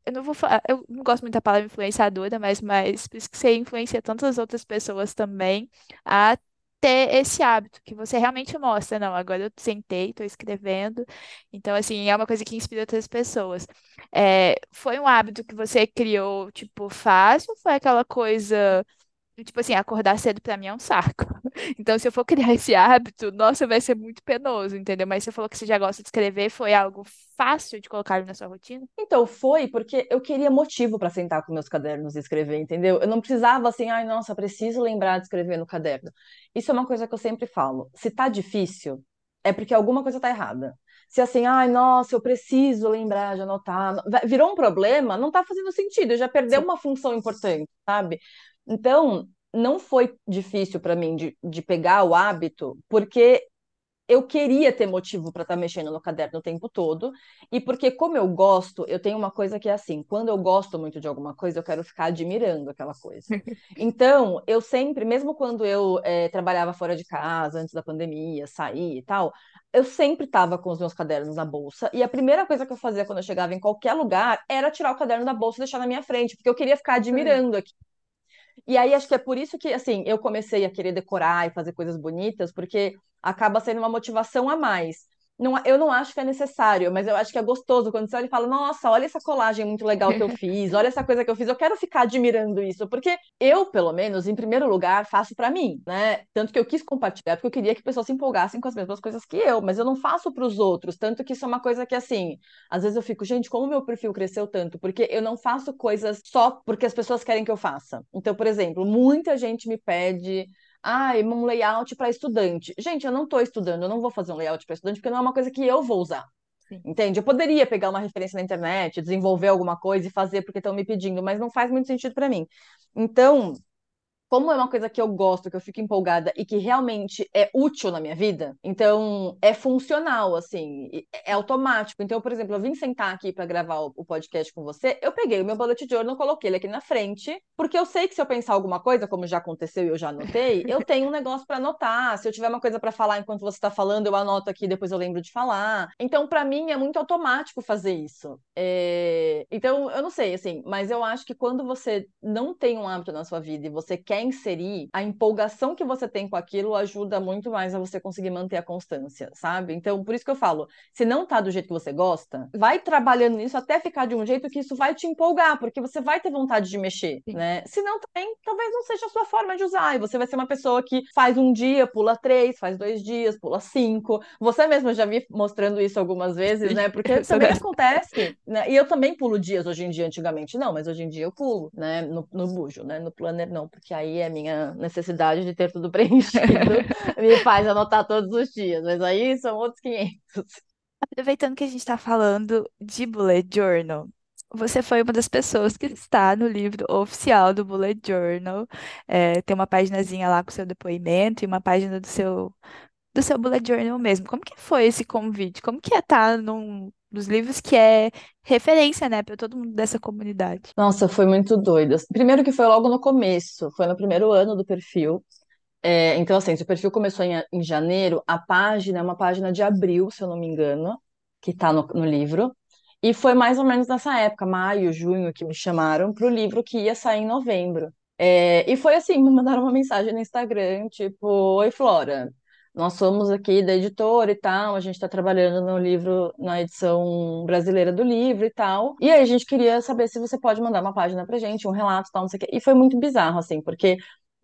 eu não vou falar, eu não gosto muito da palavra influenciadora, mas, mas por isso que você influencia tantas outras pessoas também a ter esse hábito que você realmente mostra, não, agora eu sentei, estou escrevendo. Então, assim, é uma coisa que inspira outras pessoas. É, foi um hábito que você criou, tipo, fácil? Foi aquela coisa Tipo assim, acordar cedo pra mim é um saco. Então, se eu for criar esse hábito, nossa, vai ser muito penoso, entendeu? Mas você falou que você já gosta de escrever, foi algo fácil de colocar na sua rotina? Então, foi porque eu queria motivo para sentar com meus cadernos e escrever, entendeu? Eu não precisava assim, ai, nossa, preciso lembrar de escrever no caderno. Isso é uma coisa que eu sempre falo. Se tá difícil, é porque alguma coisa tá errada. Se assim, ai, nossa, eu preciso lembrar de anotar, virou um problema, não tá fazendo sentido, já perdeu Sim. uma função importante, sabe? Então, não foi difícil para mim de, de pegar o hábito, porque eu queria ter motivo para estar tá mexendo no caderno o tempo todo, e porque, como eu gosto, eu tenho uma coisa que é assim: quando eu gosto muito de alguma coisa, eu quero ficar admirando aquela coisa. Então, eu sempre, mesmo quando eu é, trabalhava fora de casa, antes da pandemia, saí e tal, eu sempre estava com os meus cadernos na bolsa, e a primeira coisa que eu fazia quando eu chegava em qualquer lugar era tirar o caderno da bolsa e deixar na minha frente, porque eu queria ficar admirando aqui. E aí acho que é por isso que, assim, eu comecei a querer decorar e fazer coisas bonitas, porque acaba sendo uma motivação a mais. Não, eu não acho que é necessário, mas eu acho que é gostoso quando você olha e fala: Nossa, olha essa colagem muito legal que eu fiz, olha essa coisa que eu fiz, eu quero ficar admirando isso, porque eu, pelo menos, em primeiro lugar, faço para mim, né? Tanto que eu quis compartilhar, porque eu queria que pessoas se empolgassem com as mesmas coisas que eu, mas eu não faço para os outros. Tanto que isso é uma coisa que, assim, às vezes eu fico, gente, como meu perfil cresceu tanto? Porque eu não faço coisas só porque as pessoas querem que eu faça. Então, por exemplo, muita gente me pede ah, um layout para estudante. Gente, eu não estou estudando, eu não vou fazer um layout para estudante porque não é uma coisa que eu vou usar. Sim. Entende? Eu poderia pegar uma referência na internet, desenvolver alguma coisa e fazer porque estão me pedindo, mas não faz muito sentido para mim. Então, como é uma coisa que eu gosto, que eu fico empolgada e que realmente é útil na minha vida, então é funcional, assim, é automático. Então, por exemplo, eu vim sentar aqui para gravar o podcast com você, eu peguei o meu bullet journal, coloquei ele aqui na frente, porque eu sei que se eu pensar alguma coisa, como já aconteceu e eu já anotei, eu tenho um negócio para anotar. Se eu tiver uma coisa para falar enquanto você está falando, eu anoto aqui, depois eu lembro de falar. Então, para mim, é muito automático fazer isso. É... Então, eu não sei, assim, mas eu acho que quando você não tem um hábito na sua vida e você quer inserir, a empolgação que você tem com aquilo ajuda muito mais a você conseguir manter a constância, sabe? Então, por isso que eu falo, se não tá do jeito que você gosta, vai trabalhando nisso até ficar de um jeito que isso vai te empolgar, porque você vai ter vontade de mexer, Sim. né? Se não também, talvez não seja a sua forma de usar, e você vai ser uma pessoa que faz um dia, pula três, faz dois dias, pula cinco. Você mesmo já vi mostrando isso algumas vezes, né? Porque também acontece, né? E eu também pulo dias hoje em dia, antigamente não, mas hoje em dia eu pulo, né? No, no bujo, né? No planner não, porque aí aí a minha necessidade de ter tudo preenchido me faz anotar todos os dias, mas aí são outros 500. Aproveitando que a gente está falando de bullet journal, você foi uma das pessoas que está no livro oficial do Bullet Journal. É, tem uma paginazinha lá com seu depoimento e uma página do seu do seu Bullet Journal mesmo. Como que foi esse convite? Como que é estar num, dos livros que é referência, né, para todo mundo dessa comunidade. Nossa, foi muito doido. Primeiro que foi logo no começo, foi no primeiro ano do perfil. É, então, assim, se o perfil começou em, em janeiro, a página é uma página de abril, se eu não me engano, que tá no, no livro. E foi mais ou menos nessa época, maio, junho, que me chamaram para o livro que ia sair em novembro. É, e foi assim, me mandaram uma mensagem no Instagram, tipo, Oi, Flora, nós somos aqui da editora e tal, a gente está trabalhando no livro, na edição brasileira do livro e tal. E aí a gente queria saber se você pode mandar uma página pra gente, um relato e tal, não sei o quê. E foi muito bizarro, assim, porque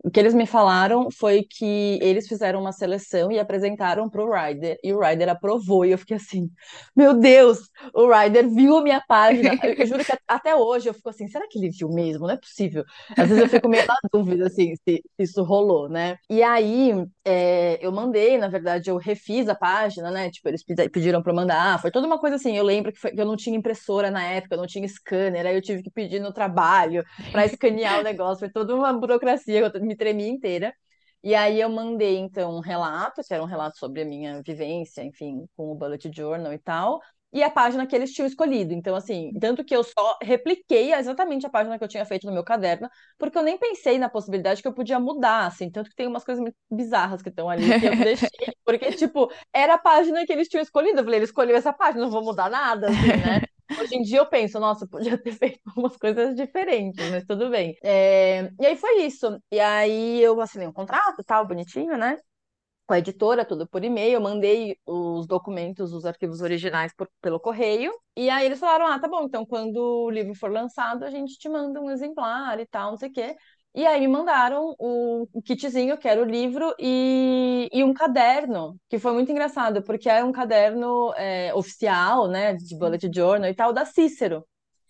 o que eles me falaram foi que eles fizeram uma seleção e apresentaram para o Ryder, e o Ryder aprovou, e eu fiquei assim, meu Deus, o Ryder viu a minha página. Eu, juro que até hoje eu fico assim, será que ele viu mesmo? Não é possível. Às vezes eu fico meio na dúvida, assim, se isso rolou, né? E aí, é, eu mandei, na verdade, eu refiz a página, né? Tipo, eles pediram para mandar, foi toda uma coisa assim, eu lembro que, foi, que eu não tinha impressora na época, eu não tinha scanner, aí eu tive que pedir no trabalho para escanear o negócio, foi toda uma burocracia, eu me tremi inteira. E aí eu mandei, então, um relato, que era um relato sobre a minha vivência, enfim, com o Bullet Journal e tal, e a página que eles tinham escolhido. Então, assim, tanto que eu só repliquei exatamente a página que eu tinha feito no meu caderno, porque eu nem pensei na possibilidade que eu podia mudar, assim, tanto que tem umas coisas muito bizarras que estão ali que eu deixei, porque, tipo, era a página que eles tinham escolhido. Eu falei, ele escolheu essa página, não vou mudar nada, assim, né? Hoje em dia eu penso, nossa, podia ter feito umas coisas diferentes, mas tudo bem. É... E aí foi isso. E aí eu assinei um contrato, tal, bonitinho, né? Com a editora, tudo por e-mail, mandei os documentos, os arquivos originais por, pelo correio. E aí eles falaram: ah, tá bom, então quando o livro for lançado, a gente te manda um exemplar e tal, não sei o quê. E aí me mandaram o, o kitzinho, que era o livro, e, e um caderno, que foi muito engraçado, porque era um caderno é, oficial, né, de bullet journal e tal, da Cícero.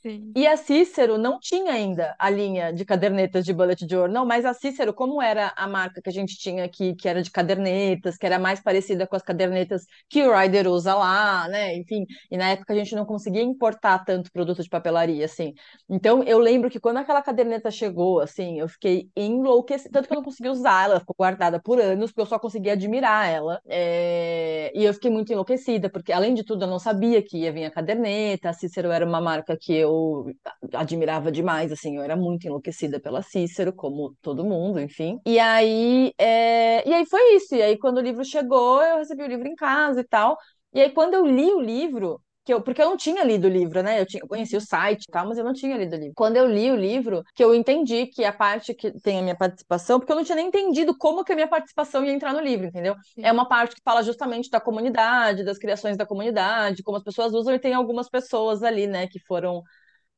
Sim. E a Cícero não tinha ainda a linha de cadernetas de bullet journal, mas a Cícero, como era a marca que a gente tinha aqui, que era de cadernetas, que era mais parecida com as cadernetas que o Ryder usa lá, né? Enfim, e na época a gente não conseguia importar tanto produto de papelaria, assim. Então eu lembro que quando aquela caderneta chegou, assim, eu fiquei enlouquecida, tanto que eu não consegui usar, ela ficou guardada por anos, porque eu só conseguia admirar ela. É... E eu fiquei muito enlouquecida, porque além de tudo eu não sabia que ia vir a caderneta, a Cícero era uma marca que eu eu admirava demais, assim, eu era muito enlouquecida pela Cícero, como todo mundo, enfim. E aí, é... e aí foi isso. E aí, quando o livro chegou, eu recebi o livro em casa e tal. E aí, quando eu li o livro, que eu, porque eu não tinha lido o livro, né? Eu, tinha, eu conheci o site e tal, mas eu não tinha lido o livro. Quando eu li o livro, que eu entendi que a parte que tem a minha participação, porque eu não tinha nem entendido como que a minha participação ia entrar no livro, entendeu? É uma parte que fala justamente da comunidade, das criações da comunidade, como as pessoas usam, e tem algumas pessoas ali, né, que foram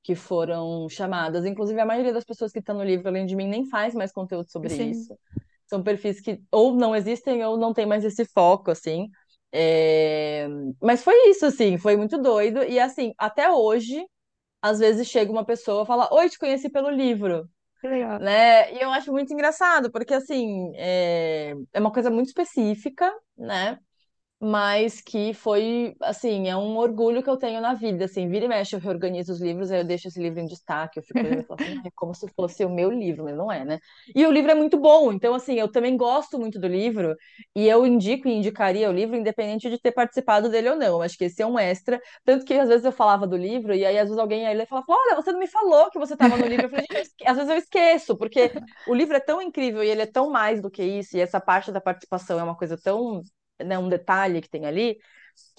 que foram chamadas. Inclusive, a maioria das pessoas que estão no livro, além de mim, nem faz mais conteúdo sobre Sim. isso. São perfis que ou não existem ou não tem mais esse foco, assim. É... Mas foi isso, assim, foi muito doido. E, assim, até hoje, às vezes chega uma pessoa e fala: Oi, te conheci pelo livro. Que legal. Né? E eu acho muito engraçado, porque, assim, é, é uma coisa muito específica, né? Mas que foi, assim, é um orgulho que eu tenho na vida, assim, vira e mexe, eu reorganizo os livros, aí eu deixo esse livro em destaque, eu fico eu falo assim, é como se fosse o meu livro, mas não é, né? E o livro é muito bom, então, assim, eu também gosto muito do livro, e eu indico e indicaria o livro, independente de ter participado dele ou não, acho que esse é um extra, tanto que às vezes eu falava do livro, e aí às vezes alguém aí falava, olha, você não me falou que você estava no livro, eu falei, às vezes eu esqueço, porque o livro é tão incrível, e ele é tão mais do que isso, e essa parte da participação é uma coisa tão né, um detalhe que tem ali,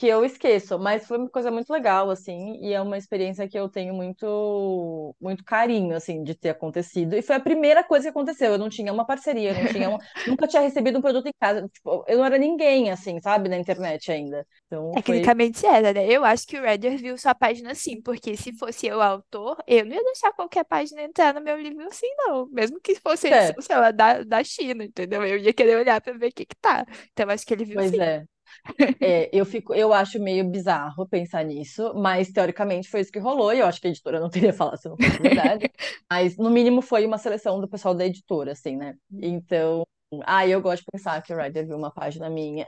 que eu esqueço, mas foi uma coisa muito legal, assim, e é uma experiência que eu tenho muito, muito carinho, assim, de ter acontecido. E foi a primeira coisa que aconteceu. Eu não tinha uma parceria, não tinha uma... nunca tinha recebido um produto em casa. Tipo, eu não era ninguém, assim, sabe, na internet ainda. Então, Tecnicamente foi... era, né? Eu acho que o Redder viu sua página assim, porque se fosse eu autor, eu não ia deixar qualquer página entrar no meu livro assim, não. Mesmo que fosse, é. sei lá, da, da China, entendeu? Eu ia querer olhar para ver o que que tá. Então, acho que ele viu pois sim. é. É, eu fico, eu acho meio bizarro pensar nisso, mas teoricamente foi isso que rolou, e eu acho que a editora não teria falado se não fosse verdade. mas no mínimo foi uma seleção do pessoal da editora, assim, né? Então, ah, eu gosto de pensar que o Ryder viu uma página minha.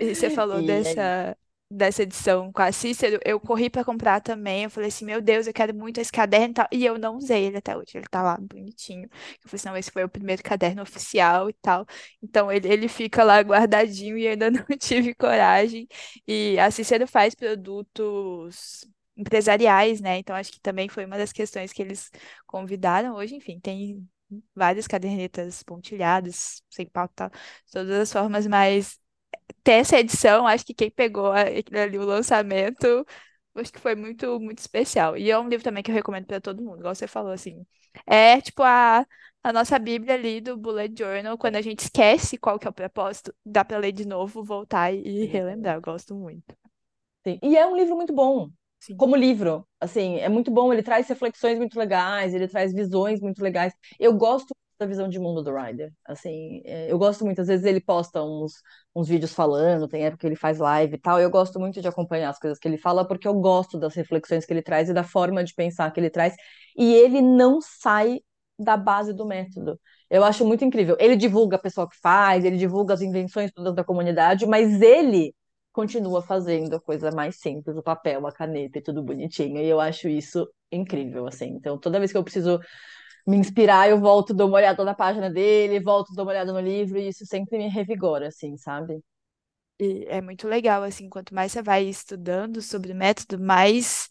E você falou e dessa, dessa edição com a Cícero, eu corri para comprar também. Eu falei assim, meu Deus, eu quero muito esse caderno e tal. E eu não usei ele até hoje. Ele tá lá bonitinho. Eu falei assim, não, esse foi o primeiro caderno oficial e tal. Então ele, ele fica lá guardadinho e ainda não tive coragem. E a Cícero faz produtos empresariais, né? Então acho que também foi uma das questões que eles convidaram. Hoje, enfim, tem várias cadernetas pontilhadas, sem pauta, todas as formas, mas ter essa edição, acho que quem pegou ali o lançamento, acho que foi muito, muito especial. E é um livro também que eu recomendo para todo mundo, igual você falou, assim. É tipo a, a nossa Bíblia ali do Bullet Journal, quando a gente esquece qual que é o propósito, dá para ler de novo, voltar e relembrar. Eu gosto muito. Sim. E é um livro muito bom. Sim. Como livro, assim, é muito bom, ele traz reflexões muito legais, ele traz visões muito legais. Eu gosto da visão de mundo do Ryder. Assim, é, eu gosto muito, às vezes ele posta uns, uns vídeos falando, tem época que ele faz live e tal. Eu gosto muito de acompanhar as coisas que ele fala, porque eu gosto das reflexões que ele traz e da forma de pensar que ele traz. E ele não sai da base do método. Eu acho muito incrível. Ele divulga a pessoa que faz, ele divulga as invenções todas da comunidade, mas ele continua fazendo a coisa mais simples, o papel, a caneta e tudo bonitinho. E eu acho isso incrível, assim. Então, toda vez que eu preciso me inspirar, eu volto, dou uma olhada na página dele, volto, dou uma olhada no livro, e isso sempre me revigora, assim, sabe? E é muito legal, assim, quanto mais você vai estudando sobre o método, mais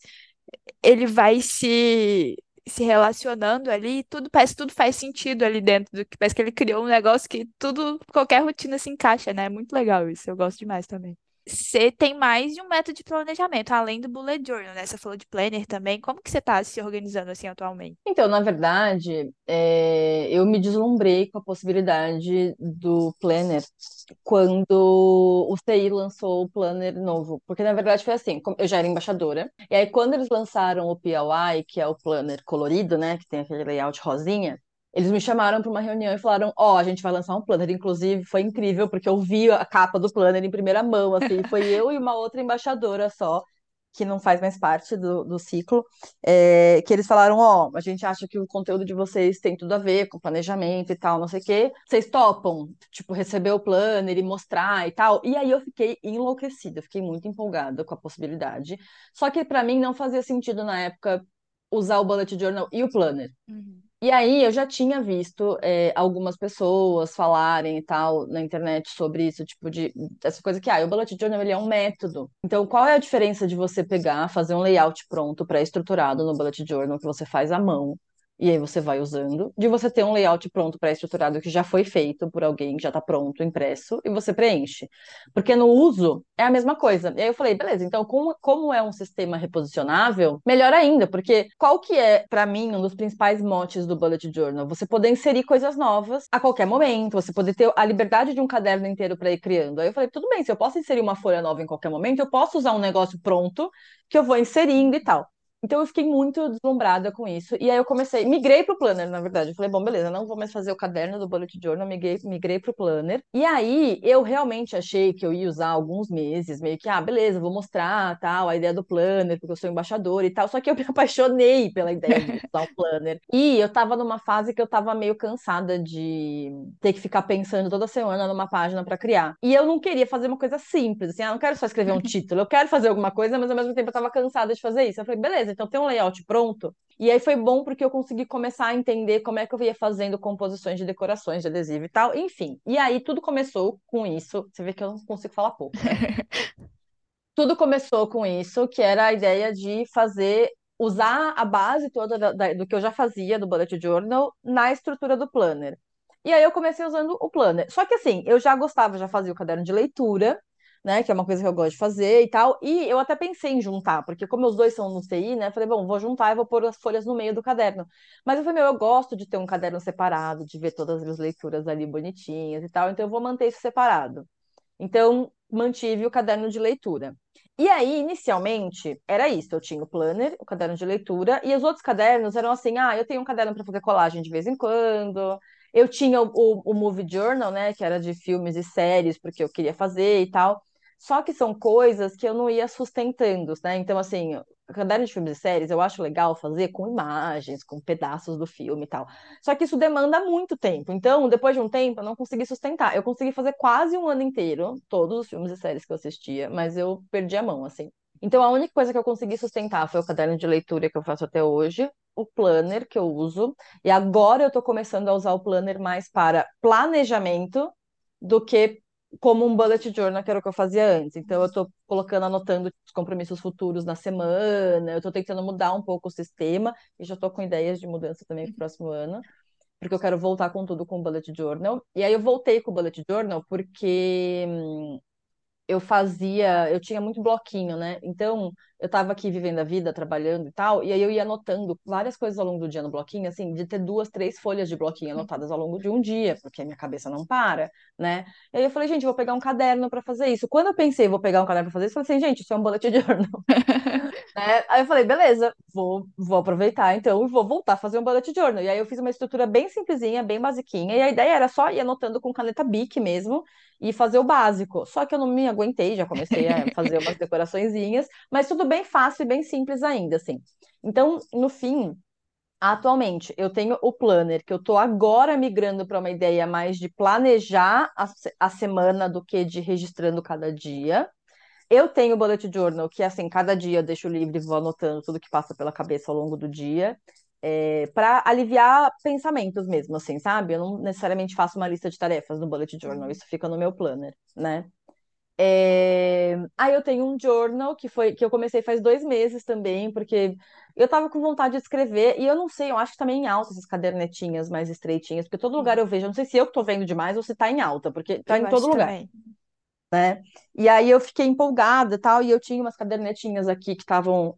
ele vai se, se relacionando ali, tudo parece tudo faz sentido ali dentro do que parece que ele criou um negócio que tudo, qualquer rotina se encaixa, né? É muito legal isso, eu gosto demais também você tem mais de um método de planejamento, além do bullet journal, né? Você falou de planner também. Como que você está se organizando assim atualmente? Então, na verdade, é, eu me deslumbrei com a possibilidade do planner quando o CI lançou o planner novo. Porque, na verdade, foi assim, eu já era embaixadora, e aí quando eles lançaram o PLI, que é o planner colorido, né? Que tem aquele layout rosinha, eles me chamaram para uma reunião e falaram: Ó, oh, a gente vai lançar um planner. Inclusive, foi incrível, porque eu vi a capa do planner em primeira mão. Assim, foi eu e uma outra embaixadora só, que não faz mais parte do, do ciclo, é, que eles falaram: Ó, oh, a gente acha que o conteúdo de vocês tem tudo a ver com planejamento e tal, não sei o quê. Vocês topam, tipo, receber o planner e mostrar e tal. E aí eu fiquei enlouquecida, fiquei muito empolgada com a possibilidade. Só que para mim não fazia sentido na época usar o bullet journal e o planner. Uhum. E aí eu já tinha visto é, algumas pessoas falarem e tal na internet sobre isso, tipo de essa coisa que ah, o bullet journal ele é um método. Então, qual é a diferença de você pegar, fazer um layout pronto, pré-estruturado no bullet journal que você faz à mão e aí você vai usando, de você ter um layout pronto, pré-estruturado, que já foi feito por alguém, que já está pronto, impresso, e você preenche. Porque no uso é a mesma coisa. E aí eu falei, beleza, então como, como é um sistema reposicionável, melhor ainda, porque qual que é, para mim, um dos principais motes do Bullet Journal? Você poder inserir coisas novas a qualquer momento, você poder ter a liberdade de um caderno inteiro para ir criando. Aí eu falei, tudo bem, se eu posso inserir uma folha nova em qualquer momento, eu posso usar um negócio pronto que eu vou inserindo e tal. Então eu fiquei muito deslumbrada com isso. E aí eu comecei, migrei pro Planner, na verdade. Eu falei, bom, beleza, não vou mais fazer o caderno do Bullet Journal, migrei, migrei pro Planner. E aí eu realmente achei que eu ia usar alguns meses, meio que, ah, beleza, vou mostrar tal, a ideia do Planner, porque eu sou embaixadora e tal. Só que eu me apaixonei pela ideia de usar o Planner. E eu tava numa fase que eu tava meio cansada de ter que ficar pensando toda semana numa página para criar. E eu não queria fazer uma coisa simples, assim, ah, não quero só escrever um título, eu quero fazer alguma coisa, mas ao mesmo tempo eu tava cansada de fazer isso. Eu falei, beleza, então tem um layout pronto. E aí foi bom porque eu consegui começar a entender como é que eu ia fazendo composições de decorações de adesivo e tal, enfim. E aí tudo começou com isso. Você vê que eu não consigo falar pouco. Né? tudo começou com isso, que era a ideia de fazer usar a base toda da, da, do que eu já fazia do bullet journal na estrutura do planner. E aí eu comecei usando o planner. Só que assim, eu já gostava, já fazia o caderno de leitura, né? Que é uma coisa que eu gosto de fazer e tal. E eu até pensei em juntar, porque como os dois são no CI, né? Falei, bom, vou juntar e vou pôr as folhas no meio do caderno. Mas eu falei, meu, eu gosto de ter um caderno separado, de ver todas as leituras ali bonitinhas e tal, então eu vou manter isso separado. Então, mantive o caderno de leitura. E aí, inicialmente, era isso. Eu tinha o planner, o caderno de leitura, e os outros cadernos eram assim: ah, eu tenho um caderno para fazer colagem de vez em quando. Eu tinha o, o, o, Movie Journal, né, que era de filmes e séries, porque eu queria fazer e tal. Só que são coisas que eu não ia sustentando, né? Então, assim, caderno de filmes e séries eu acho legal fazer com imagens, com pedaços do filme e tal. Só que isso demanda muito tempo. Então, depois de um tempo, eu não consegui sustentar. Eu consegui fazer quase um ano inteiro, todos os filmes e séries que eu assistia, mas eu perdi a mão, assim. Então, a única coisa que eu consegui sustentar foi o caderno de leitura que eu faço até hoje, o planner que eu uso, e agora eu tô começando a usar o planner mais para planejamento do que como um bullet journal, que era o que eu fazia antes. Então, eu estou colocando, anotando os compromissos futuros na semana, eu estou tentando mudar um pouco o sistema, e já estou com ideias de mudança também para o próximo ano, porque eu quero voltar com tudo com o bullet journal. E aí, eu voltei com o bullet journal porque hum, eu fazia, eu tinha muito bloquinho, né? Então, eu estava aqui vivendo a vida, trabalhando e tal, e aí eu ia anotando várias coisas ao longo do dia no bloquinho, assim, de ter duas, três folhas de bloquinho anotadas ao longo de um dia, porque a minha cabeça não para, né? E aí eu falei, gente, vou pegar um caderno para fazer isso. Quando eu pensei, vou pegar um caderno para fazer isso, eu falei assim, gente, isso é um bullet journal. né? Aí eu falei, beleza, vou, vou aproveitar então e vou voltar a fazer um bullet journal. E aí eu fiz uma estrutura bem simplesinha, bem basiquinha, e a ideia era só ir anotando com caneta Bic mesmo e fazer o básico. Só que eu não me aguentei, já comecei a fazer umas decoraçõezinhas, mas tudo bem fácil e bem simples ainda, assim. Então, no fim, atualmente, eu tenho o planner, que eu tô agora migrando para uma ideia mais de planejar a, a semana do que de registrando cada dia. Eu tenho o bullet journal, que assim, cada dia eu deixo livre e vou anotando tudo que passa pela cabeça ao longo do dia é, para aliviar pensamentos mesmo, assim, sabe? Eu não necessariamente faço uma lista de tarefas no bullet journal, isso fica no meu planner, né? É... Aí eu tenho um journal que foi que eu comecei faz dois meses também, porque eu tava com vontade de escrever, e eu não sei, eu acho que também tá em alta essas cadernetinhas mais estreitinhas, porque todo lugar eu vejo, eu não sei se eu que tô vendo demais ou se tá em alta, porque tá eu em todo lugar. Também né? E aí eu fiquei empolgada e tal, e eu tinha umas cadernetinhas aqui que estavam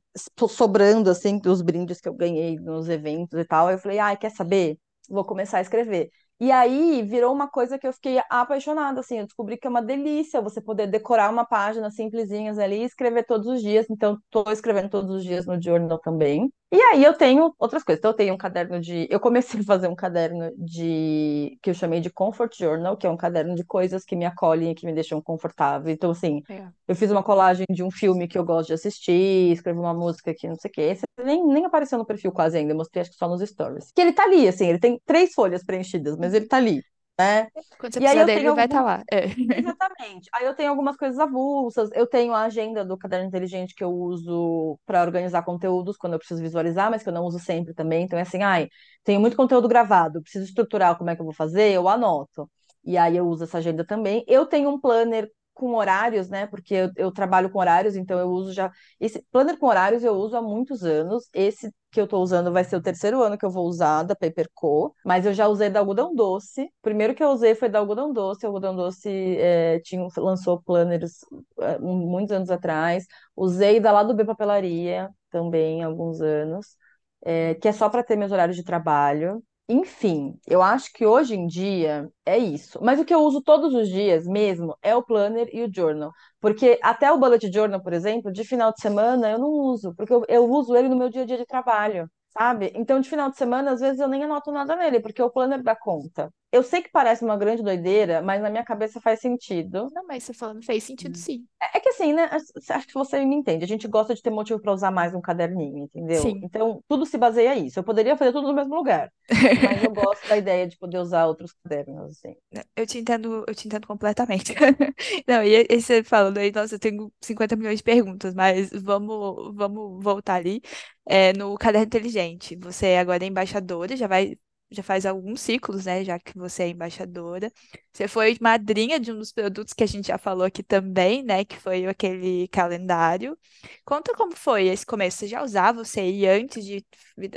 sobrando, assim, dos brindes que eu ganhei nos eventos e tal. Aí eu falei, ai, quer saber? Vou começar a escrever. E aí virou uma coisa que eu fiquei apaixonada, assim, eu descobri que é uma delícia você poder decorar uma página simplesinhas ali e escrever todos os dias. Então, estou escrevendo todos os dias no journal também. E aí eu tenho outras coisas. Então, eu tenho um caderno de. Eu comecei a fazer um caderno de que eu chamei de Comfort Journal, que é um caderno de coisas que me acolhem e que me deixam confortável. Então, assim, é. eu fiz uma colagem de um filme que eu gosto de assistir, escrevi uma música que não sei o quê. Esse nem, nem apareceu no perfil quase ainda, eu mostrei acho que só nos stories. Que ele tá ali, assim, ele tem três folhas preenchidas, mas ele tá ali né? Quando você e precisar dele, ele vai estar tá lá. É. Exatamente. Aí eu tenho algumas coisas avulsas, eu tenho a agenda do caderno inteligente que eu uso para organizar conteúdos quando eu preciso visualizar, mas que eu não uso sempre também. Então é assim, ai, tenho muito conteúdo gravado, preciso estruturar como é que eu vou fazer, eu anoto. E aí eu uso essa agenda também. Eu tenho um planner com horários, né? Porque eu, eu, trabalho com horários, então eu uso já. Esse planner com horários eu uso há muitos anos. Esse que eu estou usando vai ser o terceiro ano que eu vou usar da Paperco, mas eu já usei da Algodão Doce. O primeiro que eu usei foi da Algodão Doce. O Algodão Doce é, tinha, lançou planners é, muitos anos atrás. Usei da Lado B Papelaria também há alguns anos, é, que é só para ter meus horários de trabalho. Enfim, eu acho que hoje em dia é isso. Mas o que eu uso todos os dias mesmo é o planner e o journal. Porque até o bullet journal, por exemplo, de final de semana eu não uso, porque eu, eu uso ele no meu dia a dia de trabalho sabe? Então, de final de semana, às vezes eu nem anoto nada nele, porque o planner dá conta. Eu sei que parece uma grande doideira, mas na minha cabeça faz sentido. Não, mas você falando fez sentido hum. sim. É, é que assim, né? Acho que você me entende. A gente gosta de ter motivo para usar mais um caderninho, entendeu? Sim. Então, tudo se baseia nisso. Eu poderia fazer tudo no mesmo lugar, mas eu gosto da ideia de poder usar outros cadernos, assim. Eu te entendo, eu te entendo completamente. Não, e, e você falando aí, nossa, eu tenho 50 milhões de perguntas, mas vamos, vamos voltar ali é, no Caderno Inteligente. Você agora é embaixadora, já vai, já faz alguns ciclos, né? Já que você é embaixadora. Você foi madrinha de um dos produtos que a gente já falou aqui também, né? Que foi aquele calendário. Conta como foi esse começo. Você já usava o CI antes de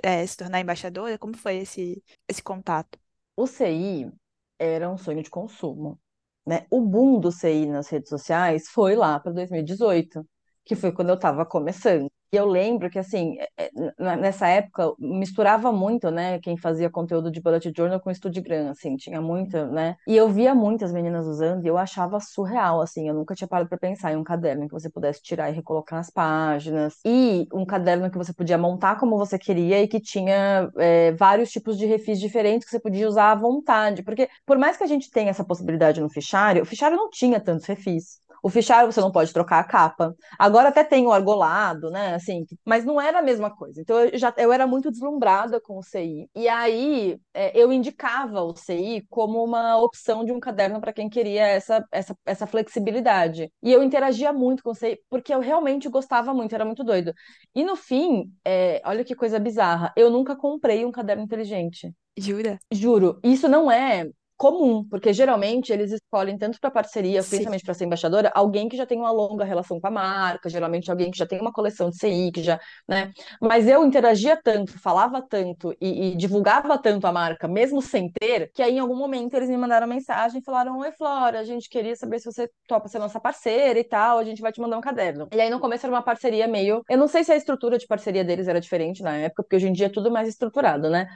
é, se tornar embaixadora? Como foi esse, esse contato? O CI era um sonho de consumo. Né? O boom do CI nas redes sociais foi lá para 2018, que foi quando eu estava começando. E eu lembro que, assim, é, é, nessa época, misturava muito, né, quem fazia conteúdo de bullet journal com Studigram, assim, tinha muita, né? E eu via muitas meninas usando e eu achava surreal, assim, eu nunca tinha parado para pensar em um caderno que você pudesse tirar e recolocar as páginas. E um caderno que você podia montar como você queria e que tinha é, vários tipos de refis diferentes que você podia usar à vontade. Porque, por mais que a gente tenha essa possibilidade no fichário, o fichário não tinha tantos refis. O fichário você não pode trocar a capa. Agora até tem o argolado, né? Assim, mas não era a mesma coisa. Então eu já eu era muito deslumbrada com o CI. E aí é, eu indicava o CI como uma opção de um caderno para quem queria essa, essa, essa flexibilidade. E eu interagia muito com o CI, porque eu realmente gostava muito, era muito doido. E no fim, é, olha que coisa bizarra, eu nunca comprei um caderno inteligente. Jura? Juro. Isso não é comum, porque geralmente eles escolhem tanto para parceria, Sim. principalmente para ser embaixadora, alguém que já tem uma longa relação com a marca, geralmente alguém que já tem uma coleção de CI, que já, né? Mas eu interagia tanto, falava tanto e, e divulgava tanto a marca, mesmo sem ter, que aí em algum momento eles me mandaram mensagem e falaram: Oi, Flora, a gente queria saber se você topa ser nossa parceira e tal, a gente vai te mandar um caderno. E aí no começo era uma parceria meio. Eu não sei se a estrutura de parceria deles era diferente na época, porque hoje em dia é tudo mais estruturado, né?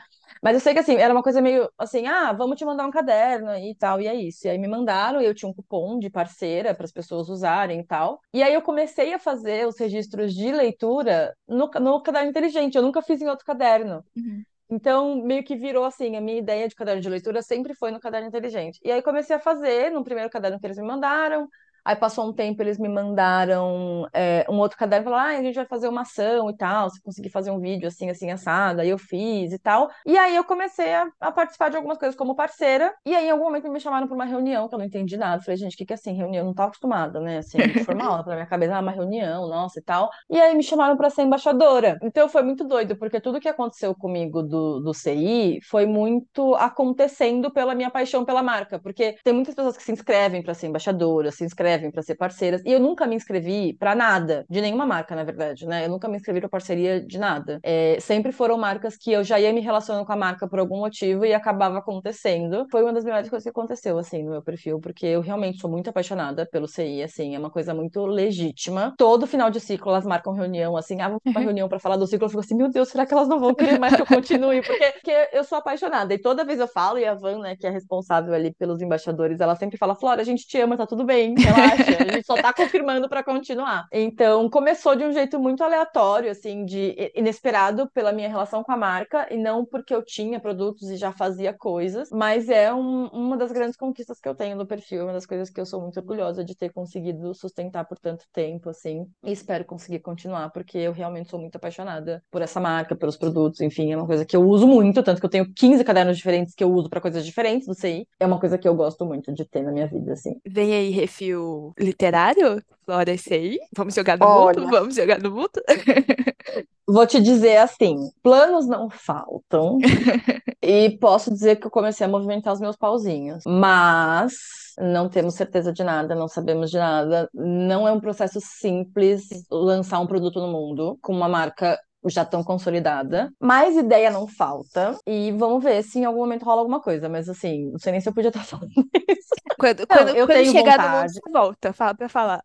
Mas eu sei que assim, era uma coisa meio assim, ah, vamos te mandar um caderno aí e tal, e é isso. E aí me mandaram, e eu tinha um cupom de parceira para as pessoas usarem e tal. E aí eu comecei a fazer os registros de leitura no, no caderno inteligente, eu nunca fiz em outro caderno. Uhum. Então, meio que virou assim, a minha ideia de caderno de leitura sempre foi no caderno inteligente. E aí comecei a fazer no primeiro caderno que eles me mandaram, Aí passou um tempo, eles me mandaram é, um outro caderno, falaram, ah, a gente vai fazer uma ação e tal, se conseguir fazer um vídeo assim, assim, assado, aí eu fiz e tal. E aí eu comecei a, a, participar de algumas coisas como parceira, e aí em algum momento me chamaram para uma reunião, que eu não entendi nada. Falei, gente, o que que é assim, reunião? Eu não tava acostumada, né, assim, muito formal, pra minha cabeça, ah, uma reunião, nossa, e tal. E aí me chamaram para ser embaixadora. Então foi muito doido, porque tudo que aconteceu comigo do, do CI foi muito acontecendo pela minha paixão pela marca, porque tem muitas pessoas que se inscrevem para ser embaixadora, se inscrevem inscrevem para ser parceiras. E eu nunca me inscrevi para nada, de nenhuma marca, na verdade, né? Eu nunca me inscrevi para parceria de nada. É, sempre foram marcas que eu já ia me relacionando com a marca por algum motivo e acabava acontecendo. Foi uma das melhores coisas que aconteceu, assim, no meu perfil, porque eu realmente sou muito apaixonada pelo CI, assim, é uma coisa muito legítima. Todo final de ciclo elas marcam reunião, assim, ah, uma reunião para falar do ciclo, eu fico assim, meu Deus, será que elas não vão querer mais que eu continue? Porque, porque eu sou apaixonada. E toda vez eu falo, e a Van, né, que é responsável ali pelos embaixadores, ela sempre fala, Flora, a gente te ama, tá tudo bem, relaxa acha, a gente só tá confirmando para continuar. Então, começou de um jeito muito aleatório, assim, de inesperado pela minha relação com a marca, e não porque eu tinha produtos e já fazia coisas, mas é um, uma das grandes conquistas que eu tenho no perfil, uma das coisas que eu sou muito orgulhosa de ter conseguido sustentar por tanto tempo, assim, e espero conseguir continuar, porque eu realmente sou muito apaixonada por essa marca, pelos produtos, enfim, é uma coisa que eu uso muito, tanto que eu tenho 15 cadernos diferentes que eu uso para coisas diferentes do CI, é uma coisa que eu gosto muito de ter na minha vida, assim. Vem aí, refil literário? Flora, esse aí? Vamos jogar no Olha. mundo? Vamos jogar no mundo? Vou te dizer assim, planos não faltam. e posso dizer que eu comecei a movimentar os meus pauzinhos. Mas não temos certeza de nada, não sabemos de nada. Não é um processo simples lançar um produto no mundo com uma marca já tão consolidada. Mas ideia não falta. E vamos ver se em algum momento rola alguma coisa. Mas assim, não sei nem se eu podia estar falando isso. Quando, Não, quando, eu quando tenho chegar no mundo, vontade. volta. Fala pra falar.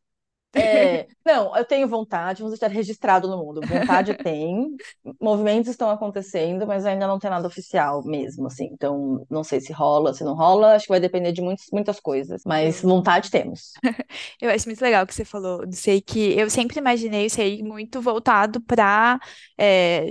É, não, eu tenho vontade, vamos estar registrado no mundo. Vontade tem, movimentos estão acontecendo, mas ainda não tem nada oficial mesmo, assim. Então, não sei se rola, se não rola, acho que vai depender de muitas, muitas coisas. Mas vontade temos. Eu acho muito legal o que você falou. Sei que eu sempre imaginei isso aí muito voltado para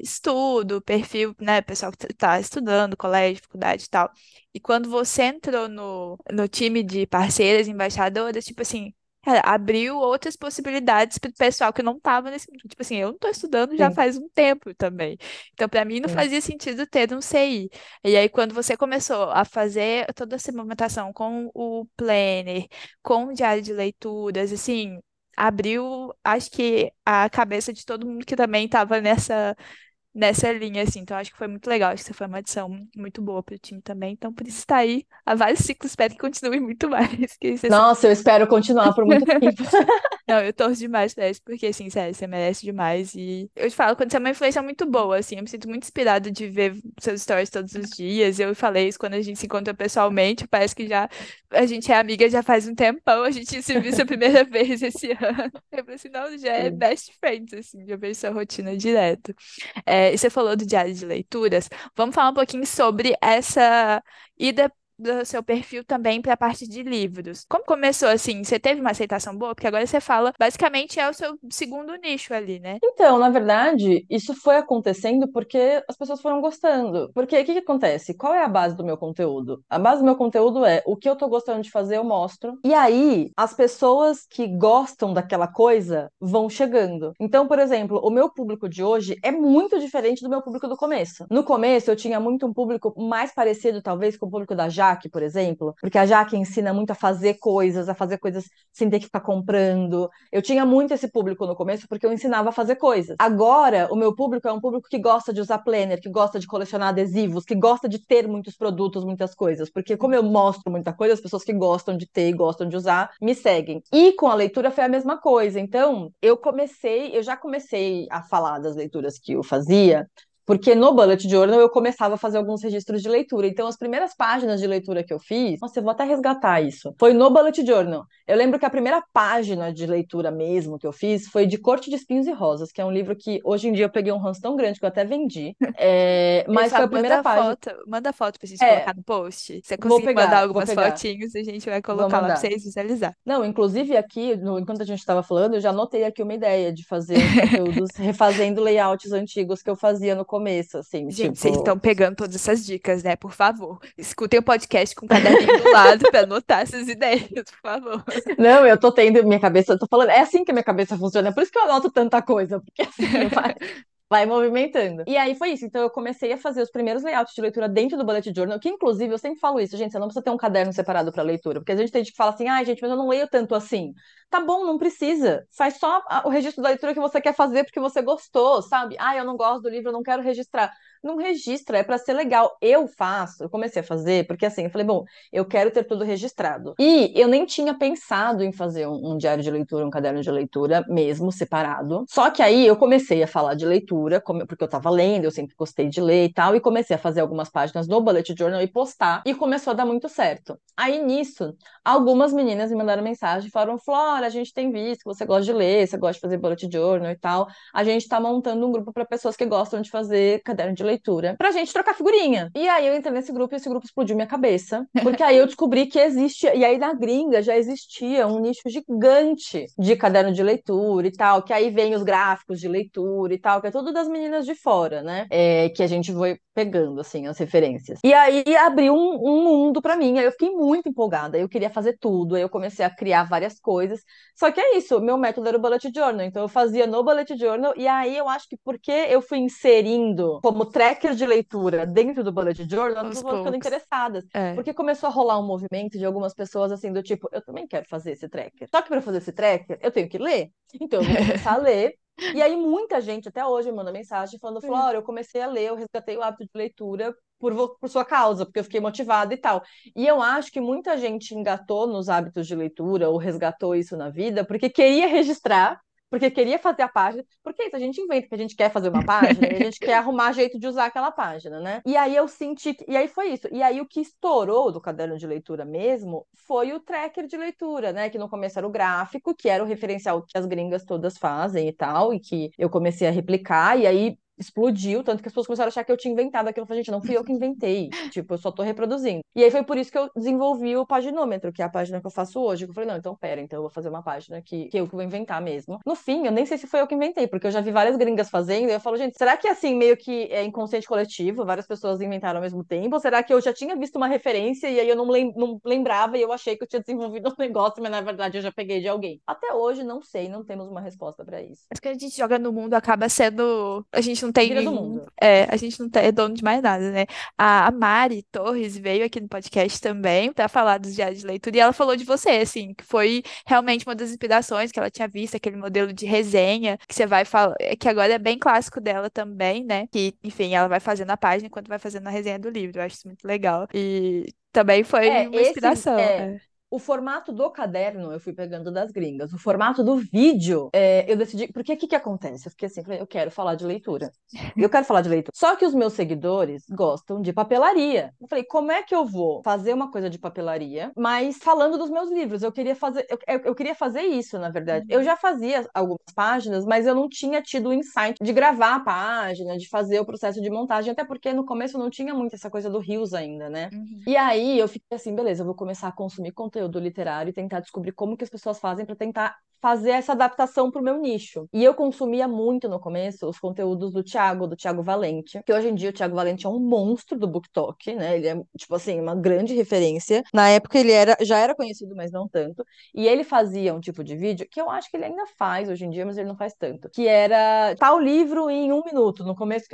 estudo, perfil, né? Pessoal que está estudando, colégio, faculdade e tal. E quando você entrou no, no time de parceiras, embaixadoras, tipo assim, cara, abriu outras possibilidades para o pessoal que não estava nesse. Tipo assim, eu não estou estudando já Sim. faz um tempo também. Então, para mim, não Sim. fazia sentido ter um CI. E aí, quando você começou a fazer toda essa movimentação com o planner, com o diário de leituras, assim, abriu, acho que a cabeça de todo mundo que também estava nessa nessa linha, assim. Então, acho que foi muito legal. Acho que foi uma adição muito boa para o time também. Então, por isso está aí há vários ciclos. Espero que continue muito mais. Que você Nossa, eu espero continuar por muito tempo. Não, eu torço demais pra isso, porque, assim, sério, você merece demais. E eu te falo, quando você é uma influência muito boa, assim, eu me sinto muito inspirada de ver seus stories todos os dias. Eu falei isso quando a gente se encontra pessoalmente, parece que já a gente é amiga já faz um tempão, a gente se viu a primeira vez esse ano. Eu falei assim, não, já é Sim. best friends, assim, já vejo sua rotina direto. É, e você falou do diário de leituras, vamos falar um pouquinho sobre essa ida do seu perfil também para a parte de livros. Como começou assim? Você teve uma aceitação boa? Porque agora você fala, basicamente é o seu segundo nicho ali, né? Então, na verdade, isso foi acontecendo porque as pessoas foram gostando. Porque o que, que acontece? Qual é a base do meu conteúdo? A base do meu conteúdo é o que eu tô gostando de fazer, eu mostro. E aí, as pessoas que gostam daquela coisa vão chegando. Então, por exemplo, o meu público de hoje é muito diferente do meu público do começo. No começo, eu tinha muito um público mais parecido, talvez, com o público da Jaque, por exemplo, porque a Jaque ensina muito a fazer coisas, a fazer coisas sem ter que ficar comprando. Eu tinha muito esse público no começo porque eu ensinava a fazer coisas. Agora, o meu público é um público que gosta de usar planner, que gosta de colecionar adesivos, que gosta de ter muitos produtos, muitas coisas, porque como eu mostro muita coisa, as pessoas que gostam de ter e gostam de usar me seguem. E com a leitura foi a mesma coisa. Então, eu comecei, eu já comecei a falar das leituras que eu fazia porque no Bullet Journal eu começava a fazer alguns registros de leitura. Então, as primeiras páginas de leitura que eu fiz, nossa, eu vou até resgatar isso. Foi no Bullet Journal. Eu lembro que a primeira página de leitura mesmo que eu fiz foi de Corte de Espinhos e Rosas, que é um livro que hoje em dia eu peguei um ranço tão grande que eu até vendi. É, mas foi a primeira manda página. Foto, manda foto pra gente é, colocar no post. Se você conseguir pegar, mandar algumas fotinhos, a gente vai colocar lá pra vocês visualizar. Não, inclusive aqui, no, enquanto a gente estava falando, eu já anotei aqui uma ideia de fazer conteúdos refazendo layouts antigos que eu fazia no começo, assim. Gente, tipo... vocês estão pegando todas essas dicas, né? Por favor, escutem o podcast com o caderninho do lado para anotar essas ideias, por favor. Não, eu tô tendo minha cabeça, eu tô falando, é assim que a minha cabeça funciona, é por isso que eu anoto tanta coisa, porque assim, vai, vai movimentando. E aí foi isso. Então eu comecei a fazer os primeiros layouts de leitura dentro do bullet journal, que inclusive eu sempre falo isso, gente, você não precisa ter um caderno separado para leitura, porque a gente tem gente que fala assim: "Ai, ah, gente, mas eu não leio tanto assim". Tá bom, não precisa. Faz só o registro da leitura que você quer fazer porque você gostou, sabe? Ah, eu não gosto do livro, eu não quero registrar não registra, é para ser legal. Eu faço, eu comecei a fazer, porque assim, eu falei, bom, eu quero ter tudo registrado. E eu nem tinha pensado em fazer um, um diário de leitura, um caderno de leitura mesmo, separado. Só que aí eu comecei a falar de leitura, porque eu tava lendo, eu sempre gostei de ler e tal, e comecei a fazer algumas páginas no Bullet Journal e postar, e começou a dar muito certo. Aí nisso, algumas meninas me mandaram mensagem e falaram: Flora, a gente tem visto que você gosta de ler, você gosta de fazer Bullet Journal e tal. A gente tá montando um grupo para pessoas que gostam de fazer caderno de leitura pra gente trocar figurinha. E aí eu entrei nesse grupo e esse grupo explodiu minha cabeça, porque aí eu descobri que existia, e aí na gringa já existia um nicho gigante de caderno de leitura e tal, que aí vem os gráficos de leitura e tal, que é tudo das meninas de fora, né? É, que a gente foi pegando, assim, as referências. E aí abriu um, um mundo para mim, aí eu fiquei muito empolgada, eu queria fazer tudo, aí eu comecei a criar várias coisas. Só que é isso, meu método era o bullet journal, então eu fazia no bullet journal, e aí eu acho que porque eu fui inserindo como tracker de leitura dentro do bullet journal, as pessoas ficando interessadas. É. Porque começou a rolar um movimento de algumas pessoas assim, do tipo, eu também quero fazer esse tracker. Só que para fazer esse tracker, eu tenho que ler. Então eu vou começar a ler e aí muita gente até hoje manda mensagem falando, Flora, eu comecei a ler, eu resgatei o hábito de leitura por, por sua causa, porque eu fiquei motivada e tal. E eu acho que muita gente engatou nos hábitos de leitura ou resgatou isso na vida porque queria registrar porque queria fazer a página. Porque isso, a gente inventa que a gente quer fazer uma página e a gente quer arrumar jeito de usar aquela página, né? E aí eu senti. E aí foi isso. E aí o que estourou do caderno de leitura mesmo foi o tracker de leitura, né? Que no começo era o gráfico, que era o referencial que as gringas todas fazem e tal, e que eu comecei a replicar. E aí explodiu, tanto que as pessoas começaram a achar que eu tinha inventado aquilo. Eu falei, gente, não fui eu que inventei. tipo, eu só tô reproduzindo. E aí foi por isso que eu desenvolvi o paginômetro, que é a página que eu faço hoje. Eu falei, não, então pera, então eu vou fazer uma página que, que eu que vou inventar mesmo. No fim, eu nem sei se foi eu que inventei, porque eu já vi várias gringas fazendo, e eu falo, gente, será que é assim, meio que é inconsciente coletivo, várias pessoas inventaram ao mesmo tempo? Ou será que eu já tinha visto uma referência e aí eu não, lem não lembrava e eu achei que eu tinha desenvolvido um negócio, mas na verdade eu já peguei de alguém? Até hoje, não sei, não temos uma resposta para isso. Acho que a gente joga no mundo acaba sendo. A gente não tem. Vira do mundo. É, a gente não é dono de mais nada, né? A Mari Torres veio aqui no podcast também para falar dos diários de leitura e ela falou de você, assim, que foi realmente uma das inspirações que ela tinha visto, aquele modelo de resenha que você vai falar, que agora é bem clássico dela também, né? Que, enfim, ela vai fazendo a página enquanto vai fazendo a resenha do livro. Eu acho isso muito legal. E também foi é, uma inspiração. Esse, é... é. O formato do caderno eu fui pegando das gringas. O formato do vídeo, é, eu decidi. Porque o que, que acontece? Eu fiquei assim, eu quero falar de leitura. Eu quero falar de leitura. Só que os meus seguidores gostam de papelaria. Eu falei, como é que eu vou fazer uma coisa de papelaria, mas falando dos meus livros? Eu queria fazer, eu, eu queria fazer isso, na verdade. Eu já fazia algumas páginas, mas eu não tinha tido o insight de gravar a página, de fazer o processo de montagem, até porque no começo não tinha muito essa coisa do Rios ainda, né? Uhum. E aí eu fiquei assim, beleza, eu vou começar a consumir conteúdo literário e tentar descobrir como que as pessoas fazem para tentar fazer essa adaptação para o meu nicho. E eu consumia muito no começo os conteúdos do Thiago, do Thiago Valente, que hoje em dia o Thiago Valente é um monstro do BookTok, né? Ele é, tipo assim, uma grande referência. Na época ele era, já era conhecido, mas não tanto. E ele fazia um tipo de vídeo que eu acho que ele ainda faz hoje em dia, mas ele não faz tanto. Que era tal livro em um minuto. No começo,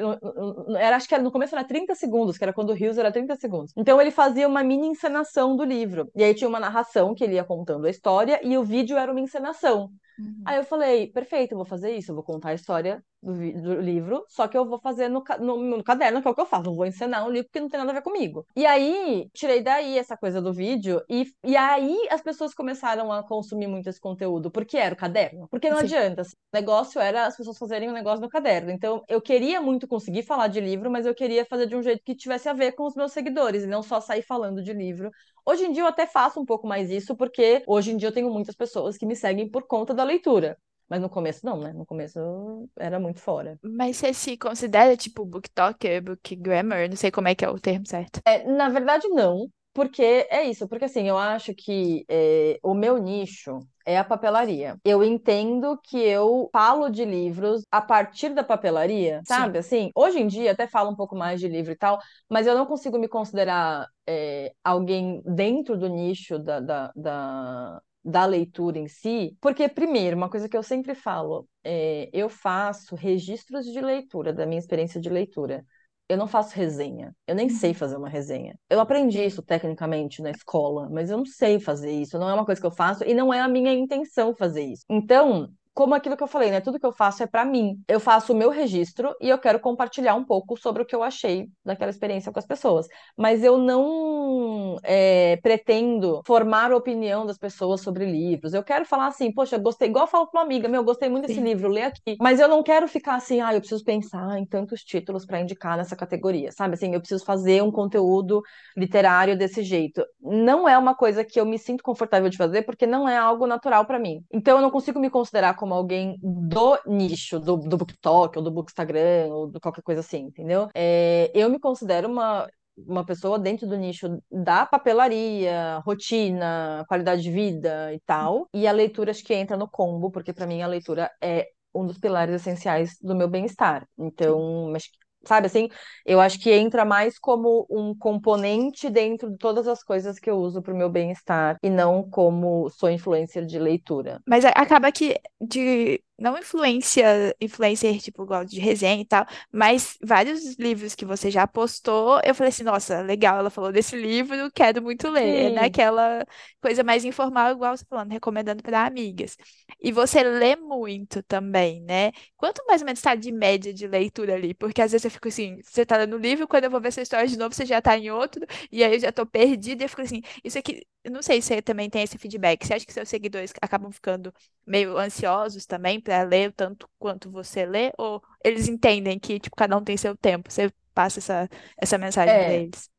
era, acho que era, no começo era 30 segundos, que era quando o Rios era 30 segundos. Então ele fazia uma mini encenação do livro. E aí tinha uma narração que ele ia contando a história e o vídeo era uma encenação. Uhum. Aí eu falei, perfeito, eu vou fazer isso, eu vou contar a história do, do livro, só que eu vou fazer no, no, no, caderno, que é o que eu faço, não vou ensinar um livro que não tem nada a ver comigo. E aí, tirei daí essa coisa do vídeo, e, e aí as pessoas começaram a consumir muito esse conteúdo, porque era o caderno. Porque não Sim. adianta, assim, o negócio era as pessoas fazerem um negócio no caderno. Então, eu queria muito conseguir falar de livro, mas eu queria fazer de um jeito que tivesse a ver com os meus seguidores, e não só sair falando de livro Hoje em dia eu até faço um pouco mais isso, porque hoje em dia eu tenho muitas pessoas que me seguem por conta da leitura. Mas no começo não, né? No começo era muito fora. Mas você se considera tipo booktalker, bookgrammer? Não sei como é que é o termo certo. É, na verdade, não. Porque é isso, porque assim, eu acho que é, o meu nicho é a papelaria. Eu entendo que eu falo de livros a partir da papelaria, sabe? Sim. Assim, hoje em dia até falo um pouco mais de livro e tal, mas eu não consigo me considerar é, alguém dentro do nicho da, da, da da leitura em si, porque, primeiro, uma coisa que eu sempre falo, é, eu faço registros de leitura, da minha experiência de leitura eu não faço resenha. Eu nem sei uhum. fazer uma resenha. Eu aprendi isso tecnicamente na escola, mas eu não sei fazer isso. Não é uma coisa que eu faço e não é a minha intenção fazer isso. Então, como aquilo que eu falei, né? Tudo que eu faço é para mim. Eu faço o meu registro e eu quero compartilhar um pouco sobre o que eu achei daquela experiência com as pessoas. Mas eu não é, pretendo formar a opinião das pessoas sobre livros. Eu quero falar assim, poxa, gostei, igual eu falo com uma amiga, meu, gostei muito desse Sim. livro, lê aqui. Mas eu não quero ficar assim, ah, eu preciso pensar em tantos títulos para indicar nessa categoria, sabe? Assim, eu preciso fazer um conteúdo literário desse jeito. Não é uma coisa que eu me sinto confortável de fazer porque não é algo natural para mim. Então eu não consigo me considerar como como alguém do nicho, do, do BookTok, ou do Bookstagram, ou de qualquer coisa assim, entendeu? É, eu me considero uma, uma pessoa dentro do nicho da papelaria, rotina, qualidade de vida e tal. E a leitura acho que entra no combo, porque para mim a leitura é um dos pilares essenciais do meu bem-estar. Então, acho que sabe assim? Eu acho que entra mais como um componente dentro de todas as coisas que eu uso para o meu bem-estar e não como sou influencer de leitura. Mas acaba que de não influência, influencer, tipo, igual de resenha e tal, mas vários livros que você já postou, eu falei assim, nossa, legal, ela falou desse livro, quero muito ler, né? Aquela coisa mais informal, igual você falando, recomendando para amigas. E você lê muito também, né? Quanto mais ou menos está de média de leitura ali? Porque às vezes eu fico assim, você tá lendo um livro, quando eu vou ver essa história de novo, você já tá em outro, e aí eu já tô perdida, e eu fico assim, isso aqui, eu não sei se você também tem esse feedback, você acha que seus seguidores acabam ficando meio ansiosos também para ler tanto quanto você lê, ou eles entendem que tipo, cada um tem seu tempo? Você passa essa, essa mensagem é. para eles?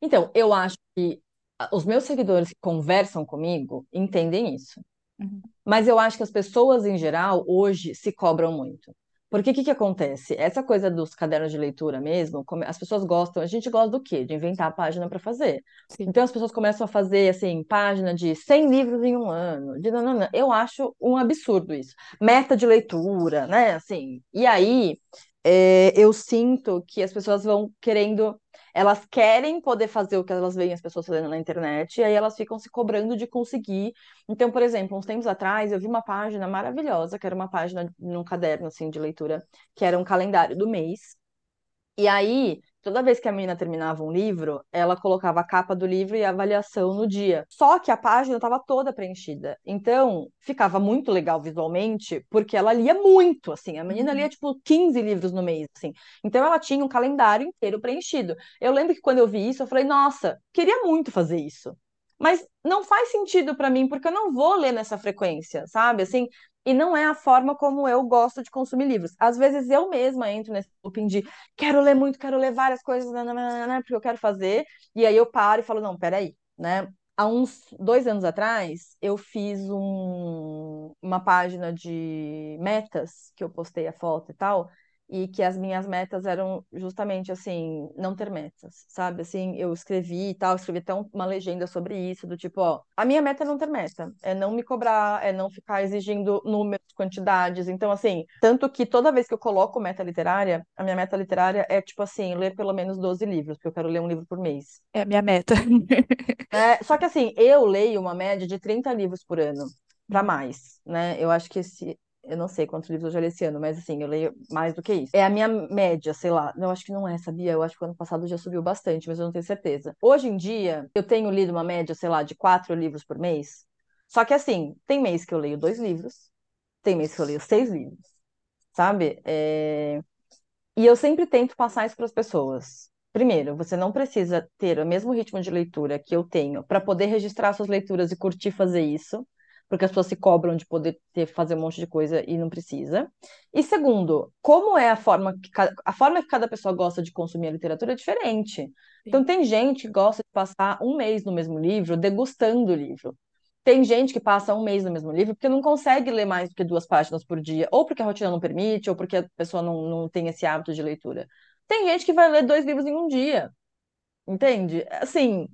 Então, eu acho que os meus seguidores que conversam comigo entendem isso. Uhum. Mas eu acho que as pessoas em geral hoje se cobram muito. Porque o que, que acontece? Essa coisa dos cadernos de leitura mesmo, as pessoas gostam, a gente gosta do quê? De inventar a página para fazer. Sim. Então as pessoas começam a fazer, assim, página de 100 livros em um ano. De, não, não, não. Eu acho um absurdo isso. Meta de leitura, né? Assim, e aí é, eu sinto que as pessoas vão querendo elas querem poder fazer o que elas veem as pessoas fazendo na internet, e aí elas ficam se cobrando de conseguir. Então, por exemplo, uns tempos atrás, eu vi uma página maravilhosa, que era uma página num caderno, assim, de leitura, que era um calendário do mês. E aí, Toda vez que a menina terminava um livro, ela colocava a capa do livro e a avaliação no dia. Só que a página estava toda preenchida. Então, ficava muito legal visualmente, porque ela lia muito, assim. A menina lia, uhum. tipo, 15 livros no mês, assim. Então, ela tinha um calendário inteiro preenchido. Eu lembro que quando eu vi isso, eu falei, nossa, queria muito fazer isso. Mas não faz sentido para mim, porque eu não vou ler nessa frequência, sabe? Assim, e não é a forma como eu gosto de consumir livros. Às vezes eu mesma entro nesse looping de quero ler muito, quero ler várias coisas, nananana, porque eu quero fazer, e aí eu paro e falo, não, peraí, né? Há uns dois anos atrás, eu fiz um, uma página de metas, que eu postei a foto e tal, e que as minhas metas eram justamente assim, não ter metas, sabe? Assim, eu escrevi e tal, escrevi até uma legenda sobre isso, do tipo, ó, a minha meta é não ter meta, é não me cobrar, é não ficar exigindo números, quantidades. Então, assim, tanto que toda vez que eu coloco meta literária, a minha meta literária é tipo assim, ler pelo menos 12 livros, porque eu quero ler um livro por mês. É a minha meta. é, só que assim, eu leio uma média de 30 livros por ano para mais, né? Eu acho que esse eu não sei quantos livros eu já li esse ano, mas assim, eu leio mais do que isso. É a minha média, sei lá. Eu acho que não é, sabia? Eu acho que o ano passado já subiu bastante, mas eu não tenho certeza. Hoje em dia, eu tenho lido uma média, sei lá, de quatro livros por mês. Só que assim, tem mês que eu leio dois livros, tem mês que eu leio seis livros, sabe? É... E eu sempre tento passar isso para as pessoas. Primeiro, você não precisa ter o mesmo ritmo de leitura que eu tenho para poder registrar suas leituras e curtir fazer isso porque as pessoas se cobram de poder ter, fazer um monte de coisa e não precisa. E segundo, como é a forma que cada, a forma que cada pessoa gosta de consumir a literatura é diferente. Sim. Então tem gente que gosta de passar um mês no mesmo livro, degustando o livro. Tem gente que passa um mês no mesmo livro porque não consegue ler mais do que duas páginas por dia, ou porque a rotina não permite, ou porque a pessoa não, não tem esse hábito de leitura. Tem gente que vai ler dois livros em um dia. Entende? Assim,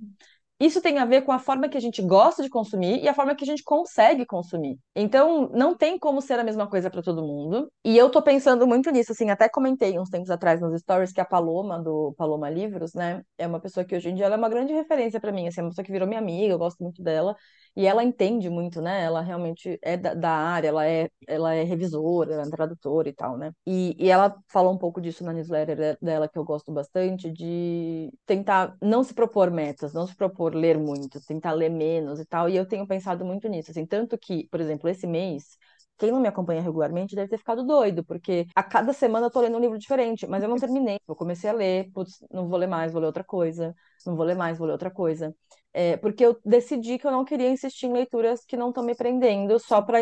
isso tem a ver com a forma que a gente gosta de consumir e a forma que a gente consegue consumir. Então, não tem como ser a mesma coisa para todo mundo. E eu tô pensando muito nisso, assim, até comentei uns tempos atrás nos stories que a Paloma, do Paloma Livros, né, é uma pessoa que hoje em dia é uma grande referência para mim, assim, é uma pessoa que virou minha amiga, eu gosto muito dela. E ela entende muito, né? Ela realmente é da, da, área, ela é, ela é revisora, ela é tradutora e tal, né? E, e ela falou um pouco disso na newsletter dela, que eu gosto bastante, de tentar não se propor metas, não se propor ler muito, tentar ler menos e tal. E eu tenho pensado muito nisso, assim, tanto que, por exemplo, esse mês quem não me acompanha regularmente deve ter ficado doido, porque a cada semana eu tô lendo um livro diferente, mas eu não terminei. Eu comecei a ler, putz, não vou ler mais, vou ler outra coisa, não vou ler mais, vou ler outra coisa. É, porque eu decidi que eu não queria insistir em leituras que não estão me prendendo só para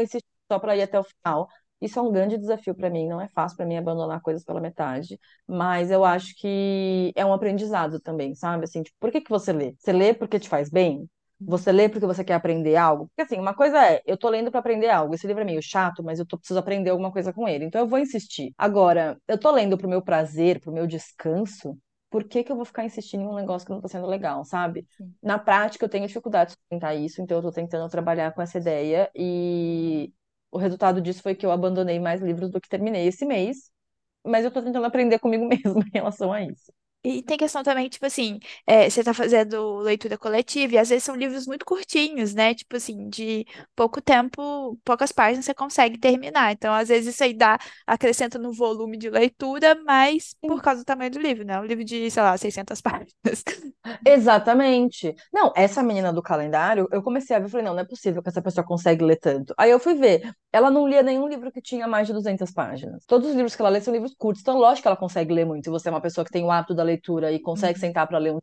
só para ir até o final. Isso é um grande desafio para mim, não é fácil para mim abandonar coisas pela metade, mas eu acho que é um aprendizado também, sabe? Assim, tipo, por que que você lê? Você lê porque te faz bem? Você lê porque você quer aprender algo? Porque assim, uma coisa é, eu tô lendo para aprender algo. Esse livro é meio chato, mas eu tô, preciso aprender alguma coisa com ele. Então eu vou insistir. Agora, eu tô lendo pro meu prazer, pro meu descanso por que, que eu vou ficar insistindo em um negócio que não está sendo legal, sabe? Sim. Na prática, eu tenho dificuldade de sustentar isso, então eu estou tentando trabalhar com essa ideia e o resultado disso foi que eu abandonei mais livros do que terminei esse mês, mas eu estou tentando aprender comigo mesma em relação a isso. E tem questão também, tipo assim, é, você tá fazendo leitura coletiva, e às vezes são livros muito curtinhos, né? Tipo assim, de pouco tempo, poucas páginas você consegue terminar. Então, às vezes isso aí dá, acrescenta no volume de leitura, mas por causa do tamanho do livro, né? Um livro de, sei lá, 600 páginas. Exatamente. Não, essa menina do calendário, eu comecei a ver, falei, não, não é possível que essa pessoa consegue ler tanto. Aí eu fui ver, ela não lia nenhum livro que tinha mais de 200 páginas. Todos os livros que ela lê são livros curtos, então lógico que ela consegue ler muito. Se você é uma pessoa que tem o hábito da leitura e consegue uhum. sentar para ler um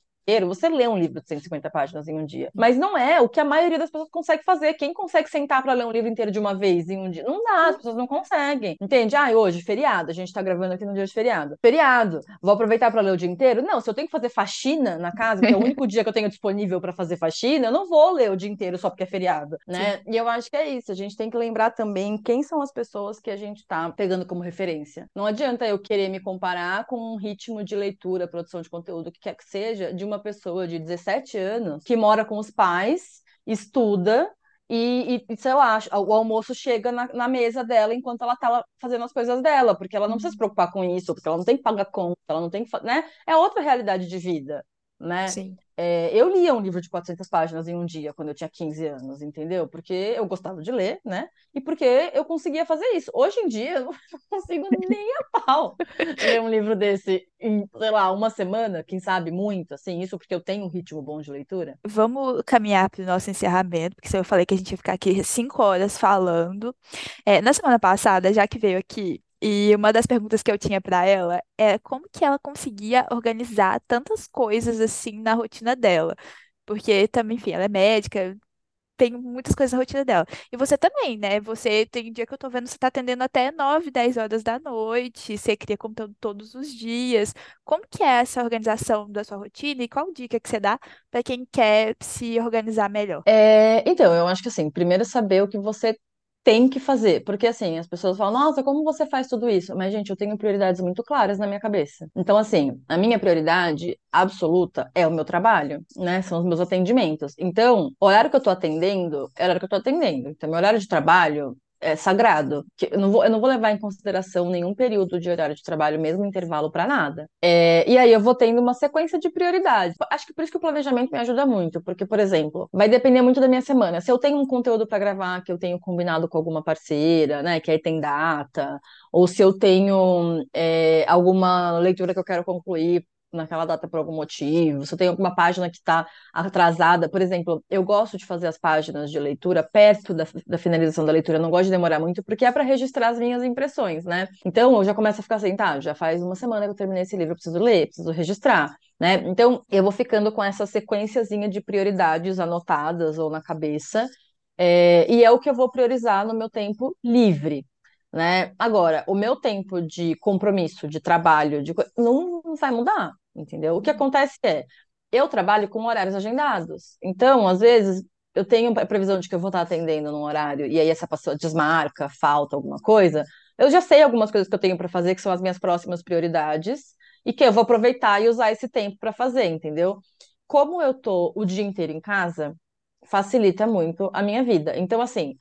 você lê um livro de 150 páginas em um dia. Mas não é o que a maioria das pessoas consegue fazer. Quem consegue sentar para ler um livro inteiro de uma vez em um dia? Não dá, as pessoas não conseguem. Entende? Ah, hoje, feriado. A gente tá gravando aqui no dia de feriado. Feriado. Vou aproveitar para ler o dia inteiro? Não, se eu tenho que fazer faxina na casa, que é o único dia que eu tenho disponível para fazer faxina, eu não vou ler o dia inteiro só porque é feriado, né? Sim. E eu acho que é isso. A gente tem que lembrar também quem são as pessoas que a gente tá pegando como referência. Não adianta eu querer me comparar com um ritmo de leitura, produção de conteúdo, que quer que seja, de uma pessoa de 17 anos que mora com os pais, estuda e, e, sei lá, o almoço chega na, na, mesa dela enquanto ela tá fazendo as coisas dela, porque ela não precisa se uhum. preocupar com isso, porque ela não tem que pagar conta, ela não tem que, né? É outra realidade de vida, né? É, eu lia um livro de 400 páginas em um dia, quando eu tinha 15 anos, entendeu? Porque eu gostava de ler, né? E porque eu conseguia fazer isso. Hoje em dia, eu não consigo nem a pau ler um livro desse em, sei lá, uma semana, quem sabe muito, assim, isso porque eu tenho um ritmo bom de leitura. Vamos caminhar para o nosso encerramento, porque eu falei que a gente ia ficar aqui cinco horas falando. É, na semana passada, já que veio aqui e uma das perguntas que eu tinha para ela é como que ela conseguia organizar tantas coisas assim na rotina dela. porque também, enfim, ela é médica, tem muitas coisas na rotina dela. E você também, né? Você tem dia que eu tô vendo você tá atendendo até 9, 10 horas da noite, você cria conteúdo todos os dias. Como que é essa organização da sua rotina e qual dica que você dá para quem quer se organizar melhor? É, então, eu acho que assim, primeiro saber o que você tem que fazer. Porque assim, as pessoas falam, nossa, como você faz tudo isso? Mas, gente, eu tenho prioridades muito claras na minha cabeça. Então, assim, a minha prioridade absoluta é o meu trabalho, né? São os meus atendimentos. Então, o horário que eu tô atendendo é o horário que eu tô atendendo. Então, meu horário de trabalho é, sagrado. Que eu, não vou, eu não vou levar em consideração nenhum período de horário de trabalho, mesmo intervalo, para nada. É, e aí eu vou tendo uma sequência de prioridades. Acho que por isso que o planejamento me ajuda muito, porque, por exemplo, vai depender muito da minha semana. Se eu tenho um conteúdo para gravar que eu tenho combinado com alguma parceira, né, que aí tem data, ou se eu tenho é, alguma leitura que eu quero concluir naquela data por algum motivo, se eu tenho alguma página que está atrasada, por exemplo, eu gosto de fazer as páginas de leitura perto da, da finalização da leitura, eu não gosto de demorar muito, porque é para registrar as minhas impressões, né? Então eu já começo a ficar assim, tá, já faz uma semana que eu terminei esse livro, eu preciso ler, preciso registrar. Né? Então, eu vou ficando com essa sequenciazinha de prioridades anotadas ou na cabeça, é, e é o que eu vou priorizar no meu tempo livre né? Agora, o meu tempo de compromisso, de trabalho, de não, não vai mudar, entendeu? O que acontece é, eu trabalho com horários agendados. Então, às vezes, eu tenho a previsão de que eu vou estar atendendo num horário, e aí essa pessoa desmarca, falta alguma coisa. Eu já sei algumas coisas que eu tenho para fazer, que são as minhas próximas prioridades, e que eu vou aproveitar e usar esse tempo para fazer, entendeu? Como eu tô o dia inteiro em casa, facilita muito a minha vida. Então, assim,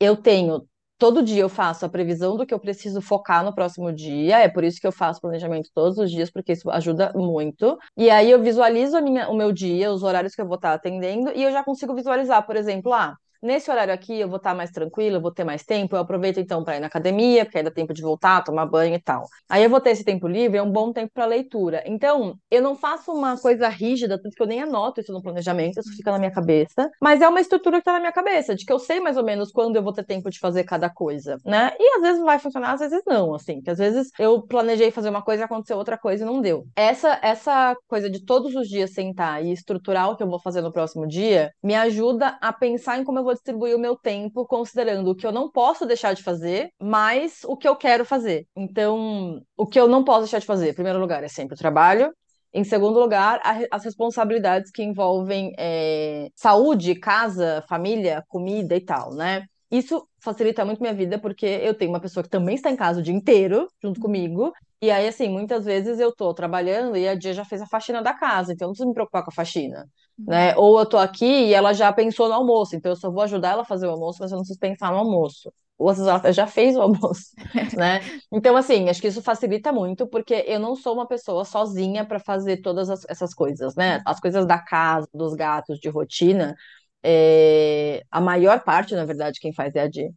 eu tenho todo dia eu faço a previsão do que eu preciso focar no próximo dia, é por isso que eu faço planejamento todos os dias, porque isso ajuda muito. E aí eu visualizo minha, o meu dia, os horários que eu vou estar atendendo, e eu já consigo visualizar, por exemplo, ah, Nesse horário aqui eu vou estar mais tranquila, eu vou ter mais tempo, eu aproveito então para ir na academia, porque aí dá tempo de voltar, tomar banho e tal. Aí eu vou ter esse tempo livre, é um bom tempo para leitura. Então, eu não faço uma coisa rígida, tanto que eu nem anoto isso no planejamento, isso fica na minha cabeça, mas é uma estrutura que tá na minha cabeça, de que eu sei mais ou menos quando eu vou ter tempo de fazer cada coisa, né? E às vezes vai funcionar, às vezes não, assim, que às vezes eu planejei fazer uma coisa aconteceu outra coisa e não deu. Essa essa coisa de todos os dias sentar e estruturar o que eu vou fazer no próximo dia me ajuda a pensar em como eu vou distribuir o meu tempo considerando o que eu não posso deixar de fazer, mas o que eu quero fazer. Então, o que eu não posso deixar de fazer, em primeiro lugar, é sempre o trabalho. Em segundo lugar, as responsabilidades que envolvem é, saúde, casa, família, comida e tal, né? Isso facilita muito minha vida porque eu tenho uma pessoa que também está em casa o dia inteiro junto comigo. E aí, assim, muitas vezes eu tô trabalhando e a dia já fez a faxina da casa, então eu não preciso me preocupar com a faxina né? Ou eu tô aqui e ela já pensou no almoço, então eu só vou ajudar ela a fazer o almoço, mas eu não preciso pensar no almoço. Ou às vezes ela já fez o almoço, né? Então, assim, acho que isso facilita muito, porque eu não sou uma pessoa sozinha para fazer todas as, essas coisas, né? As coisas da casa, dos gatos, de rotina, é... a maior parte, na verdade, quem faz é a Di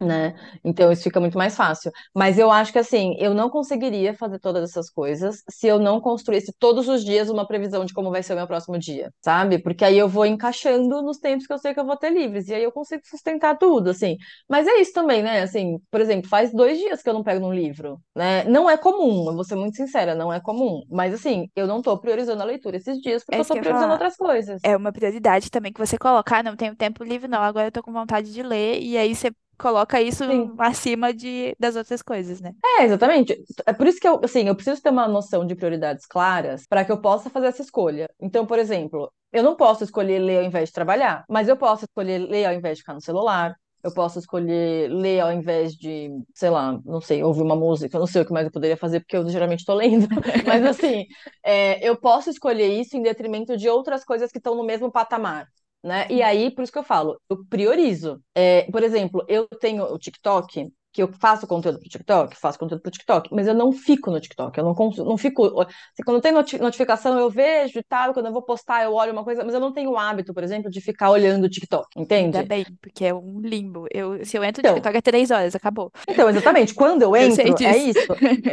né? Então isso fica muito mais fácil. Mas eu acho que assim, eu não conseguiria fazer todas essas coisas se eu não construísse todos os dias uma previsão de como vai ser o meu próximo dia, sabe? Porque aí eu vou encaixando nos tempos que eu sei que eu vou ter livres e aí eu consigo sustentar tudo, assim. Mas é isso também, né? Assim, por exemplo, faz dois dias que eu não pego num livro, né? Não é comum, eu vou ser muito sincera, não é comum. Mas assim, eu não tô priorizando a leitura esses dias porque é eu tô priorizando outras coisas. É uma prioridade também que você coloca, ah, não tenho tempo livre, não, agora eu tô com vontade de ler, e aí você coloca isso Sim. acima de, das outras coisas, né? É, exatamente. É por isso que eu, assim, eu preciso ter uma noção de prioridades claras para que eu possa fazer essa escolha. Então, por exemplo, eu não posso escolher ler ao invés de trabalhar, mas eu posso escolher ler ao invés de ficar no celular. Eu posso escolher ler ao invés de, sei lá, não sei, ouvir uma música. Eu não sei o que mais eu poderia fazer, porque eu geralmente estou lendo. Mas, assim, é, eu posso escolher isso em detrimento de outras coisas que estão no mesmo patamar né? E aí, por isso que eu falo, eu priorizo. É, por exemplo, eu tenho o TikTok, que eu faço conteúdo pro TikTok, faço conteúdo pro TikTok, mas eu não fico no TikTok, eu não consigo, não fico, assim, quando tem notificação eu vejo e tal, quando eu vou postar eu olho uma coisa, mas eu não tenho o hábito, por exemplo, de ficar olhando o TikTok, entende? Ainda bem, porque é um limbo, eu, se eu entro no então, TikTok é três horas, acabou. Então, exatamente, quando eu entro, eu é isso.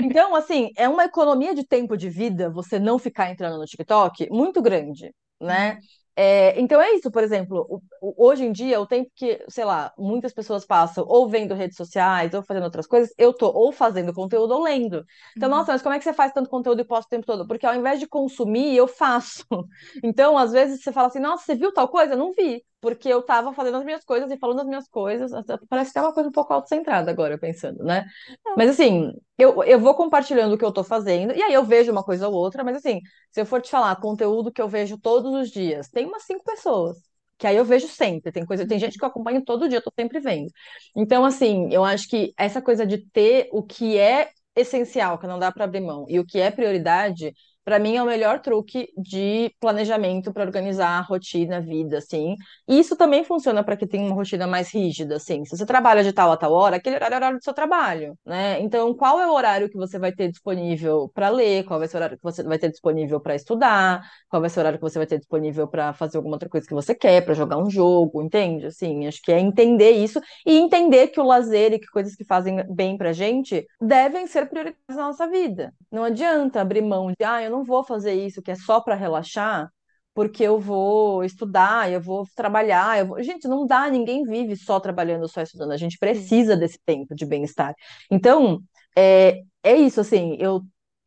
Então, assim, é uma economia de tempo de vida você não ficar entrando no TikTok muito grande, né? É, então é isso, por exemplo, hoje em dia, o tempo que, sei lá, muitas pessoas passam ou vendo redes sociais ou fazendo outras coisas, eu tô ou fazendo conteúdo ou lendo. Então, Uhum. nossa, mas como é que você faz tanto conteúdo e posta o tempo todo? Porque ao invés de consumir, eu faço. Então, às vezes você fala assim, nossa, você viu tal coisa? Eu não vi, porque eu tava fazendo as minhas coisas e falando as minhas coisas. Parece que é uma coisa um pouco autocentrada agora, pensando, né? Mas assim, eu, eu vou compartilhando o que eu tô fazendo, e aí eu vejo uma coisa ou outra, mas assim, se eu for te falar, conteúdo que eu vejo todos os dias, tem umas cinco pessoas. Que aí eu vejo sempre, tem coisa, tem gente que eu acompanho todo dia, eu tô sempre vendo. Então, assim, eu acho que essa coisa de ter o que é essencial, que não dá para abrir mão, e o que é prioridade, para mim é o melhor truque de planejamento para organizar a rotina, a vida, assim. E isso também funciona para quem tem uma rotina mais rígida, assim. Se você trabalha de tal a tal hora, aquele horário é o horário do seu trabalho, né? Então, qual é o horário que você vai ter disponível para ler? Qual vai ser o horário que você vai ter disponível para estudar? Qual vai ser o horário que você vai ter disponível para fazer alguma outra coisa que você quer, para jogar um jogo, entende? Assim, acho que é entender isso e entender que o lazer e que coisas que fazem bem pra gente devem ser prioridades na nossa vida. Não adianta abrir mão de, ah, eu não vou fazer isso que é só para relaxar, porque eu vou estudar, eu vou trabalhar, eu vou... Gente, não dá, ninguém vive só trabalhando, só estudando. A gente precisa desse tempo de bem-estar. Então, é, é isso, assim, eu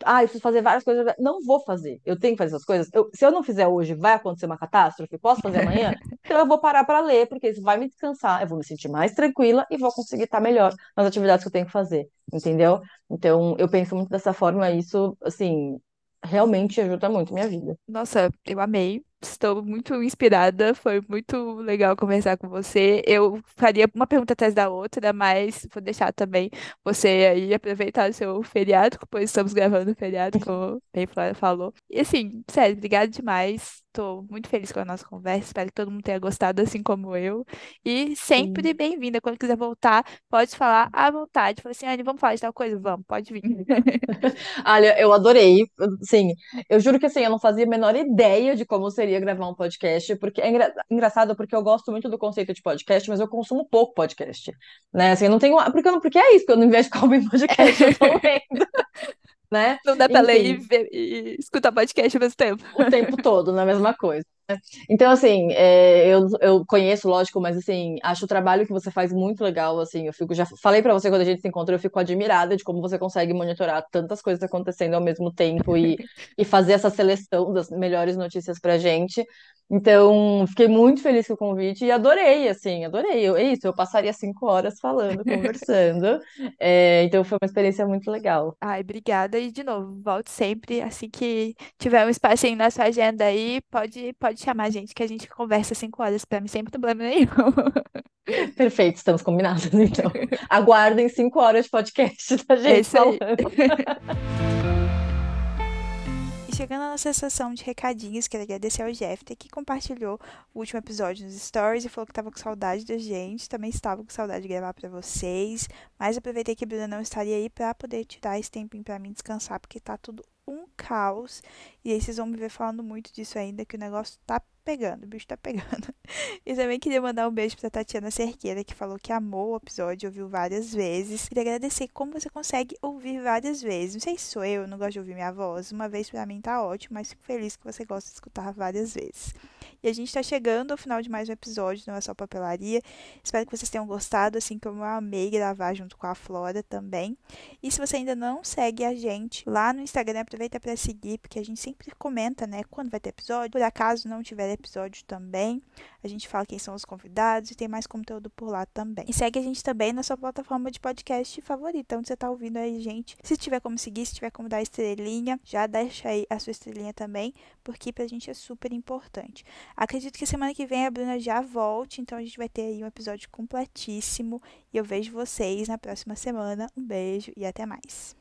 ah, eu preciso fazer várias coisas. Não vou fazer. Eu tenho que fazer essas coisas. Eu- se eu não fizer hoje, vai acontecer uma catástrofe? Posso fazer amanhã? Então eu vou parar para ler, porque isso vai me descansar. Eu vou me sentir mais tranquila e vou conseguir estar melhor nas atividades que eu tenho que fazer. Entendeu? Então eu penso muito dessa forma. Isso, assim, realmente ajuda muito a minha vida. Nossa, eu amei. Estou muito inspirada. Foi muito legal conversar com você. Eu faria uma pergunta atrás da outra, mas vou deixar também você aí aproveitar o seu feriado, pois estamos gravando o feriado, como bem falou. E assim, sério, obrigada demais. Estou muito feliz com a nossa conversa. Espero que todo mundo tenha gostado, assim como eu. E sempre bem-vinda. Quando quiser voltar, pode falar à vontade. Fala assim, Anne, vamos falar de tal coisa? Vamos, pode vir. Olha, eu adorei. Sim, eu juro que assim, eu não fazia a menor ideia de como seria gravar um podcast, porque é engra- engraçado porque eu gosto muito do conceito de podcast, mas eu consumo pouco podcast, né? Assim, eu não tenho, porque, não- porque é isso, que eu não investo como em podcast, eu tô lendo, né? Não dá pra ler e, Enfim, ver- e escutar podcast ao mesmo tempo. o tempo todo, na mesma coisa. Então, assim, é, eu, eu conheço, lógico, mas assim, acho o trabalho que você faz muito legal, assim, eu fico, já falei pra você quando a gente se encontrou, eu fico admirada de como você consegue monitorar tantas coisas acontecendo ao mesmo tempo e, e fazer essa seleção das melhores notícias pra gente. Então, fiquei muito feliz com o convite e adorei, assim, adorei. Eu, é isso, eu passaria cinco horas falando, conversando. É, então, foi uma experiência muito legal. Ai, obrigada. E de novo, volte sempre. Assim que tiver um espacinho na sua agenda aí, pode, pode chamar a gente, que a gente conversa cinco horas pra mim, sem problema nenhum. Perfeito, estamos combinados, então. Aguardem cinco horas de podcast da É gente falando. E chegando à nossa sessão de recadinhos, quero agradecer ao Jeffter que compartilhou o último episódio nos stories e falou que estava com saudade da gente. Também estava com saudade de gravar para vocês. Mas aproveitei que a Bruna não estaria aí para poder tirar esse tempinho para mim descansar, porque tá tudo um caos. E aí vocês vão me ver falando muito disso ainda, que o negócio tá pegando, o bicho tá pegando. E também queria mandar um beijo pra Tatiana Cerqueira, que falou que amou o episódio, ouviu várias vezes. Queria agradecer como você consegue ouvir várias vezes. Não sei se sou eu, não gosto de ouvir minha voz. Uma vez pra mim tá ótimo, mas fico feliz que você gosta de escutar várias vezes. E a gente tá chegando ao final de mais um episódio, não é só papelaria. Espero que vocês tenham gostado, assim como eu amei gravar junto com a Flora também. E se você ainda não segue a gente lá no Instagram, aproveita para seguir, porque a gente sempre comenta, né, quando vai ter episódio. Por acaso não tiver episódio também, a gente fala quem são os convidados e tem mais conteúdo por lá também. E segue a gente também na sua plataforma de podcast favorita, onde você tá ouvindo aí, gente. Se tiver como seguir, se tiver como dar estrelinha, já deixa aí a sua estrelinha também, porque pra gente é super importante. Acredito que semana que vem a Bruna já volte, então a gente vai ter aí um episódio completíssimo. E eu vejo vocês na próxima semana. Um beijo e até mais.